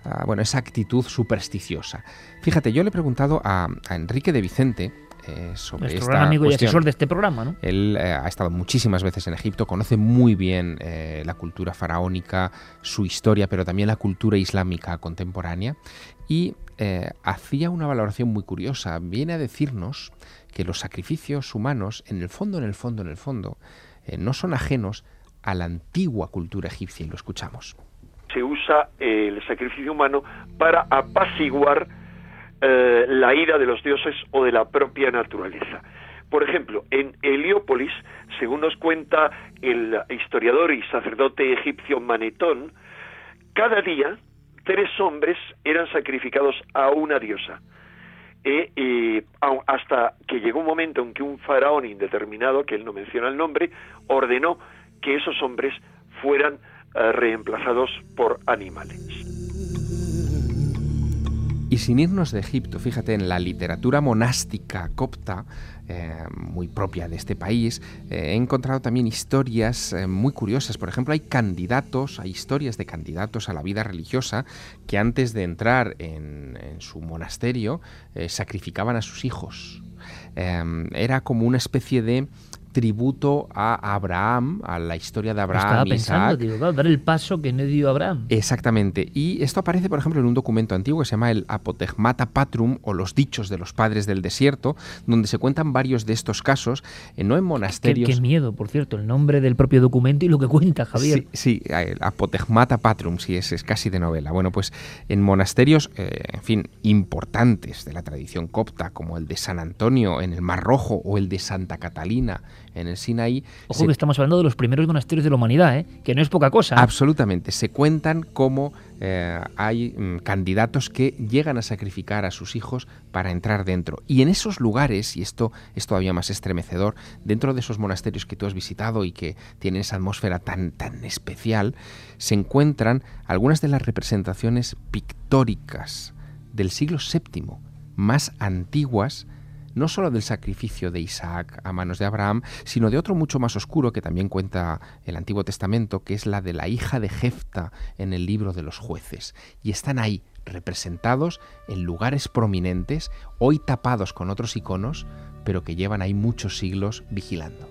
eh, bueno, esa actitud supersticiosa. Fíjate, yo le he preguntado a, Enrique de Vicente, eh, sobre Nuestro gran amigo y asesor de este programa, ¿no? Él ha estado muchísimas veces en Egipto, conoce muy bien la cultura faraónica, su historia, pero también la cultura islámica contemporánea, y hacía una valoración muy curiosa. Viene a decirnos que los sacrificios humanos, en el fondo, en el fondo, en el fondo, no son ajenos a la antigua cultura egipcia y lo escuchamos. Se usa el sacrificio humano para apaciguar eh, la ira de los dioses o de la propia naturaleza. Por ejemplo, en Heliópolis, según nos cuenta el historiador y sacerdote egipcio Manetón, cada día tres hombres eran sacrificados a una diosa. eh, eh, hasta que llegó un momento en que un faraón indeterminado, que él no menciona el nombre, ordenó que esos hombres fueran eh, reemplazados por animales. Y sin irnos de Egipto, fíjate, en la literatura monástica copta, eh, muy propia de este país, eh, he encontrado también historias muy curiosas. Por ejemplo, hay candidatos, hay historias de candidatos a la vida religiosa que antes de entrar en, su monasterio sacrificaban a sus hijos. Eh, era como una especie de tributo a Abraham, a la historia de Abraham. Estaba pensando, Isaac. digo, claro, dar el paso que no dio Abraham. Exactamente. Y esto aparece, por ejemplo, en un documento antiguo que se llama el Apotegmata Patrum o los dichos de los padres del desierto, donde se cuentan varios de estos casos, eh, no en Qué, monasterios. qué miedo, por cierto, el nombre del propio documento y lo que cuenta, Javier. Sí, sí, el Apotegmata Patrum, sí, es, es casi de novela. Bueno, pues en monasterios, eh, en fin, importantes de la tradición copta, como el de San Antonio en el Mar Rojo o el de Santa Catalina en el Sinaí, Ojo se- que estamos hablando de los primeros monasterios de la humanidad, ¿eh? que no es poca cosa. Absolutamente. Se cuentan cómo eh, hay mm, candidatos que llegan a sacrificar a sus hijos para entrar dentro. Y en esos lugares, y esto es todavía más estremecedor, dentro de esos monasterios que tú has visitado y que tienen esa atmósfera tan, tan especial, se encuentran algunas de las representaciones pictóricas del siglo VII, más antiguas no solo del sacrificio de Isaac a manos de Abraham, sino de otro mucho más oscuro que también cuenta el Antiguo Testamento, que es la de la hija de Jefta en el libro de los jueces. Y están ahí representados en lugares prominentes, hoy tapados con otros iconos, pero que llevan ahí muchos siglos vigilando.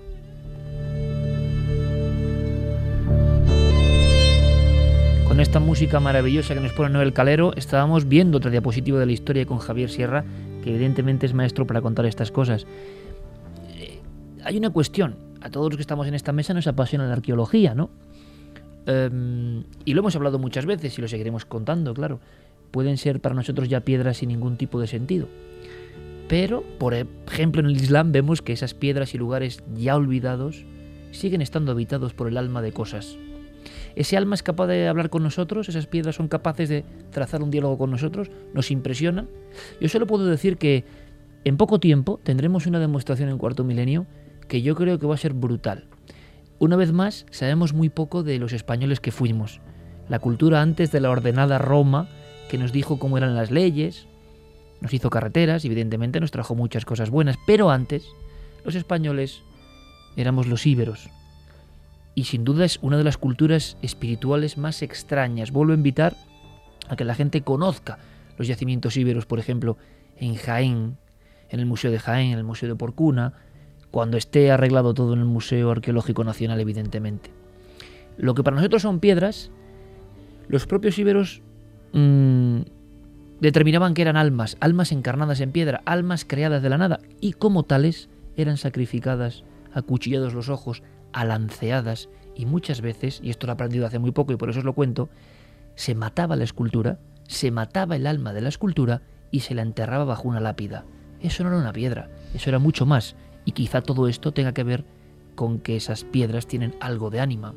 Con esta música maravillosa que nos pone Noel Calero, estábamos viendo otra diapositiva de la historia con Javier Sierra, que evidentemente es maestro para contar estas cosas. Eh, hay una cuestión, a todos los que estamos en esta mesa nos apasiona la arqueología, ¿no? Em, y lo hemos hablado muchas veces y lo seguiremos contando, claro. Pueden ser para nosotros ya piedras sin ningún tipo de sentido. Pero, por ejemplo, en el Islam vemos que esas piedras y lugares ya olvidados siguen estando habitados por el alma de cosas. Ese alma es capaz de hablar con nosotros, esas piedras son capaces de trazar un diálogo con nosotros, nos impresionan. Yo solo puedo decir que en poco tiempo tendremos una demostración en cuarto milenio que yo creo que va a ser brutal. Una vez más, sabemos muy poco de los españoles que fuimos. La cultura antes de la ordenada Roma, que nos dijo cómo eran las leyes, nos hizo carreteras, evidentemente nos trajo muchas cosas buenas, pero antes los españoles éramos los íberos, y sin duda es una de las culturas espirituales más extrañas. Vuelvo a invitar a que la gente conozca los yacimientos íberos, por ejemplo, en Jaén, en el Museo de Jaén, en el Museo de Porcuna, cuando esté arreglado todo en el Museo Arqueológico Nacional, evidentemente. Lo que para nosotros son piedras, los propios íberos mmm, determinaban que eran almas, almas encarnadas en piedra, almas creadas de la nada, y como tales eran sacrificadas, acuchillados los ojos, alanceadas y muchas veces, y esto lo he aprendido hace muy poco y por eso os lo cuento, se mataba la escultura, se mataba el alma de la escultura y se la enterraba bajo una lápida. Eso no era una piedra, eso era mucho más, y quizá todo esto tenga que ver con que esas piedras tienen algo de ánima.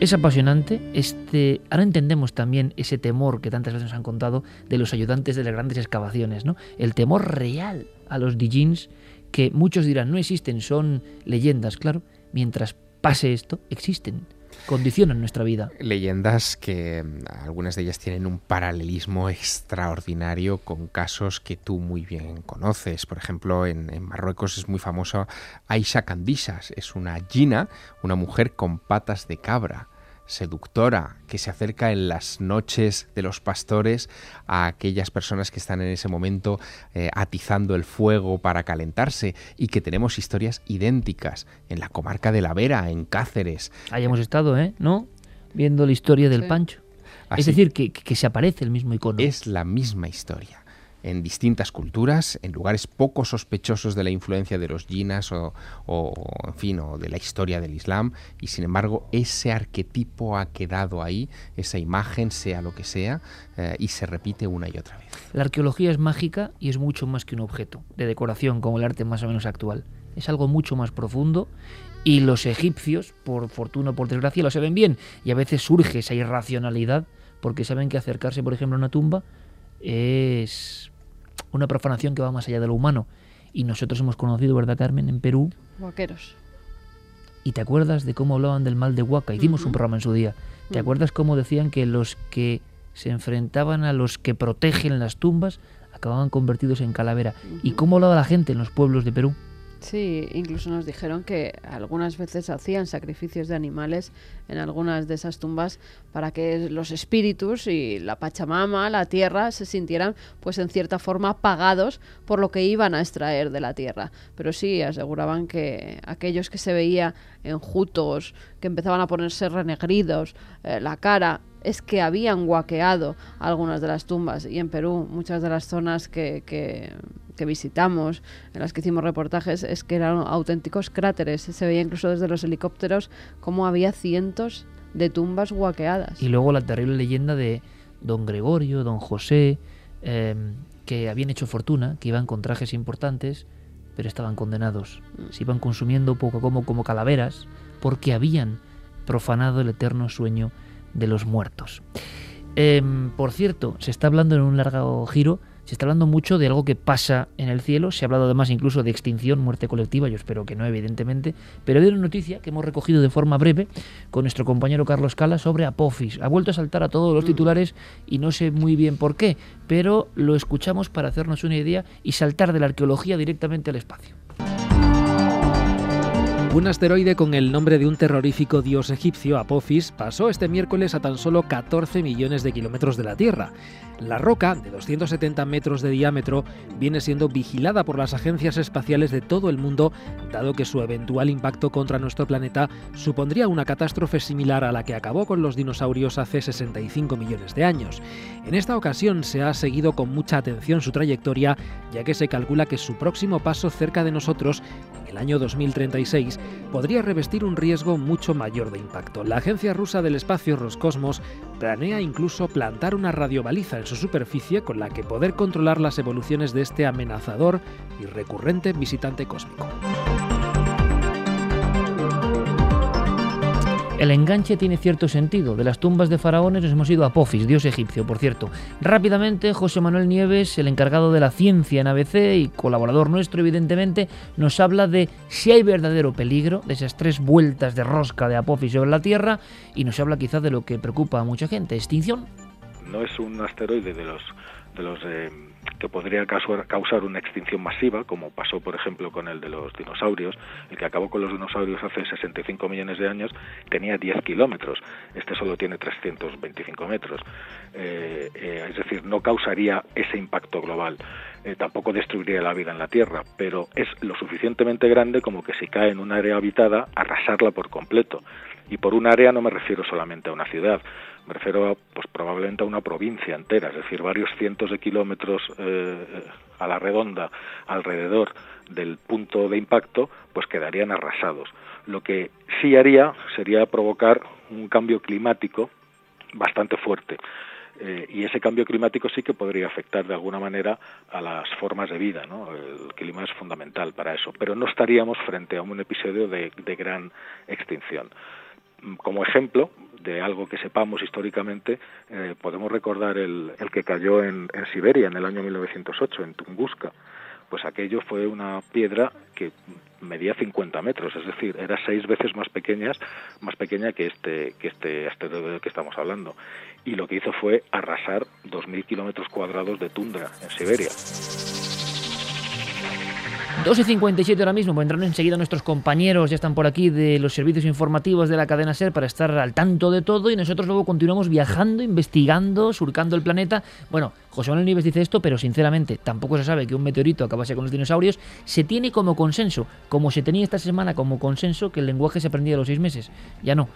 Es apasionante. Este, ahora entendemos también ese temor que tantas veces nos han contado de los ayudantes de las grandes excavaciones, ¿no? El temor real a los Dijins que muchos dirán no existen, son leyendas, claro. Mientras pase esto, existen, condicionan nuestra vida. Leyendas que mm, algunas de ellas tienen un paralelismo extraordinario con casos que tú muy bien conoces. Por ejemplo, en, Marruecos es muy famosa Aisha Candisas. Es una gina, una mujer con patas de cabra seductora que se acerca en las noches de los pastores a aquellas personas que están en ese momento eh, atizando el fuego para calentarse y que tenemos historias idénticas en la comarca de La Vera, en Cáceres. Ahí hemos estado, ¿eh? ¿No? Viendo la historia del Sí. Pancho. Así es decir, que, que se aparece el mismo icono. Es la misma historia. En distintas culturas, en lugares poco sospechosos de la influencia de los yinas o, en fin, o de la historia del Islam, y sin embargo ese arquetipo ha quedado ahí, esa imagen, sea lo que sea, eh, y se repite una y otra vez. La arqueología es mágica y es mucho más que un objeto de decoración como el arte más o menos actual. Es algo mucho más profundo y los egipcios, por fortuna o por desgracia, lo saben bien y a veces surge esa irracionalidad porque saben que acercarse, por ejemplo, a una tumba es una profanación que va más allá de lo humano. Y nosotros hemos conocido, ¿verdad, Carmen, en Perú? Vaqueros. ¿Y te acuerdas de cómo hablaban del mal de Huaca? Hicimos un programa en su día. ¿Te acuerdas cómo decían que los que se enfrentaban a los que protegen las tumbas acababan convertidos en calavera? ¿Y cómo hablaba la gente en los pueblos de Perú? Sí, incluso nos dijeron que algunas veces hacían sacrificios de animales en algunas de esas tumbas para que los espíritus y la Pachamama, la tierra, se sintieran pues en cierta forma pagados por lo que iban a extraer de la tierra. Pero sí, aseguraban que aquellos que se veía enjutos, que empezaban a ponerse renegridos, eh, la cara, es que habían guaqueado algunas de las tumbas y en Perú muchas de las zonas que, que que visitamos, en las que hicimos reportajes, es que eran auténticos cráteres. Se veía incluso desde los helicópteros cómo había cientos de tumbas guaqueadas. Y luego la terrible leyenda de don Gregorio, don José, em, que habían hecho fortuna, que iban con trajes importantes, pero estaban condenados. Mm. Se iban consumiendo poco a poco como calaveras, porque habían profanado el eterno sueño de los muertos. Em, por cierto, se está hablando en un largo giro se está hablando mucho de algo que pasa en el cielo, se ha hablado además incluso de extinción, muerte colectiva, yo espero que no, evidentemente, pero hay una noticia que hemos recogido de forma breve con nuestro compañero Carlos Cala sobre Apophis. Ha vuelto a saltar a todos los titulares y no sé muy bien por qué, pero lo escuchamos para hacernos una idea y saltar de la arqueología directamente al espacio. Un asteroide con el nombre de un terrorífico dios egipcio, Apophis, pasó este miércoles a tan solo 14 millones de kilómetros de la Tierra. La roca, de 270 metros de diámetro, viene siendo vigilada por las agencias espaciales de todo el mundo, dado que su eventual impacto contra nuestro planeta supondría una catástrofe similar a la que acabó con los dinosaurios hace 65 millones de años. En esta ocasión se ha seguido con mucha atención su trayectoria, ya que se calcula que su próximo paso cerca de nosotros, en el año 2036, podría revestir un riesgo mucho mayor de impacto. La agencia rusa del espacio Roscosmos planea incluso plantar una radiobaliza en su superficie con la que poder controlar las evoluciones de este amenazador y recurrente visitante cósmico. El enganche tiene cierto sentido. De las tumbas de faraones nos hemos ido a Apophis, dios egipcio, por cierto. Rápidamente, José Manuel Nieves, el encargado de la ciencia en ABC y colaborador nuestro, evidentemente, nos habla de si hay verdadero peligro, de esas tres vueltas de rosca de Apophis sobre la Tierra, y nos habla quizás de lo que preocupa a mucha gente, extinción. No es un asteroide de los, de los eh, que podría causar una extinción masiva, como pasó, por ejemplo, con el de los dinosaurios. El que acabó con los dinosaurios hace 65 millones de años tenía 10 kilómetros. Este solo tiene 325 metros. Eh, eh, es decir, no causaría ese impacto global. Eh, tampoco destruiría la vida en la Tierra, pero es lo suficientemente grande como que si cae en un área habitada, arrasarla por completo. Y por un área no me refiero solamente a una ciudad, me refiero a, pues probablemente a una provincia entera, es decir, varios cientos de kilómetros eh, a la redonda alrededor del punto de impacto, pues quedarían arrasados. Lo que sí haría sería provocar un cambio climático bastante fuerte. Eh, y ese cambio climático sí que podría afectar de alguna manera a las formas de vida. ¿no? El clima es fundamental para eso, pero no estaríamos frente a un episodio de, de gran extinción. Como ejemplo, de algo que sepamos históricamente, eh, podemos recordar el, el que cayó en, Siberia en el año 1908, en Tunguska. Pues aquello fue una piedra que medía 50 metros, es decir, era seis veces más pequeñas, más pequeña que este, que este asteroide del que estamos hablando. Y lo que hizo fue arrasar 2.000 kilómetros cuadrados de tundra en Siberia. 2 y 57 ahora mismo, vendrán enseguida nuestros compañeros, ya están por aquí de los servicios informativos de la cadena SER para estar al tanto de todo y nosotros luego continuamos viajando, investigando, surcando el planeta. Bueno, José Manuel Nieves dice esto, pero sinceramente tampoco se sabe que un meteorito acabase con los dinosaurios. Se tiene como consenso, como se tenía esta semana como consenso, que el lenguaje se aprendía a los seis meses. Ya no.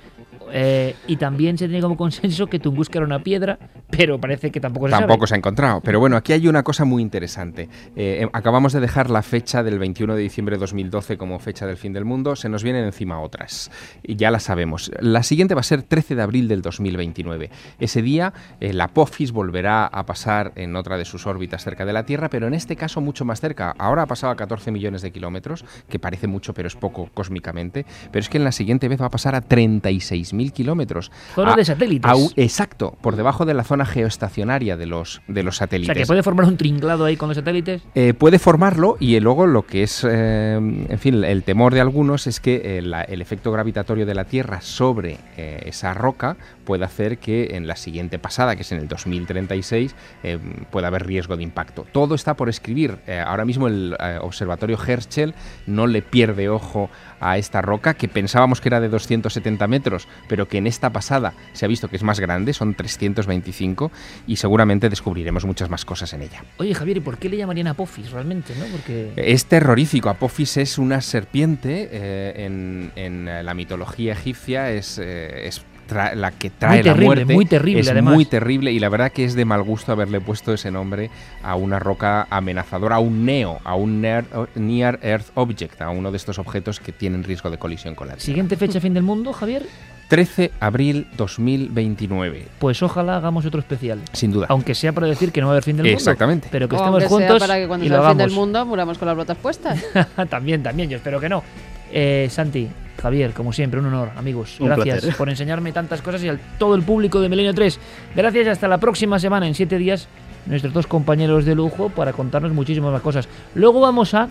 Eh, y también se tiene como consenso que Tunguska era una piedra, pero parece que tampoco se tampoco se ha encontrado. Pero bueno, aquí hay una cosa muy interesante. Eh, acabamos de dejar la fecha del 21 de diciembre de 2012 como fecha del fin del mundo. Se nos vienen encima otras. Y ya las sabemos. La siguiente va a ser 13 de abril del 2029. Ese día, eh, la Apophis volverá a pasar estar en otra de sus órbitas cerca de la Tierra, pero en este caso mucho más cerca. Ahora ha pasado a 14 millones de kilómetros, que parece mucho, pero es poco cósmicamente. Pero es que en la siguiente vez va a pasar a 36.000 kilómetros. Zona A- de satélites. a exacto, por debajo de la zona geoestacionaria de los, de los O satélites. sea, que puede formar un tringlado ahí con los satélites. Eh, puede formarlo y eh, luego lo que es, eh, en fin, el temor de algunos es que eh, la- el efecto gravitatorio de la Tierra sobre esa roca puede hacer que en la siguiente pasada, que es en el 2036, eh, pueda haber riesgo de impacto. Todo está por escribir. Eh, ahora mismo el eh, observatorio Herschel no le pierde ojo a esta roca que pensábamos que era de 270 metros, pero que en esta pasada se ha visto que es más grande, son 325 y seguramente descubriremos muchas más cosas en ella. Oye, Javier, ¿y por qué le llamarían Apophis realmente, no? Porque... Es terrorífico. Apophis es una serpiente eh, en, en, la mitología egipcia, es, es tra- la que trae Muy terrible, la muerte. muy terrible, es además. muy terrible y la verdad que es de mal gusto haberle puesto ese nombre a una roca amenazadora, a un NEO, a un Near, Near Earth Object, a uno de estos objetos que tienen riesgo de colisión con la Tierra. Siguiente fecha fin del mundo, Javier. 13 abril 2029. Pues ojalá hagamos otro especial. Sin duda. Aunque sea para decir que no va a haber fin del mundo. Exactamente. Pero que O estemos juntos sea para que cuando y sea lo el fin del hagamos. mundo muramos con las botas puestas. también, también, yo espero que no. Eh, Santi, Javier, como siempre, un honor, amigos. Un Gracias placer. por enseñarme tantas cosas y a todo el público de Milenio 3. Gracias y hasta la próxima semana, en siete días, nuestros dos compañeros de lujo para contarnos muchísimas más cosas. Luego vamos a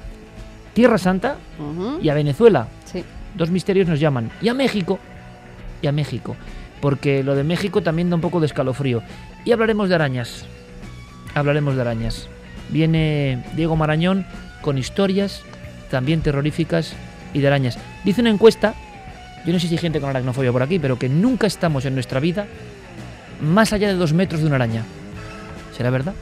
Tierra Santa y a Venezuela. Sí. Dos misterios nos llaman. Y a México. Y a México. Porque lo de México también da un poco de escalofrío. Y hablaremos de arañas. Hablaremos de arañas. Viene Diego Marañón con historias también terroríficas y de arañas. Dice una encuesta, yo no sé si hay gente con aracnofobia por aquí, pero que nunca estamos en nuestra vida más allá de dos metros de una araña. ¿Será verdad?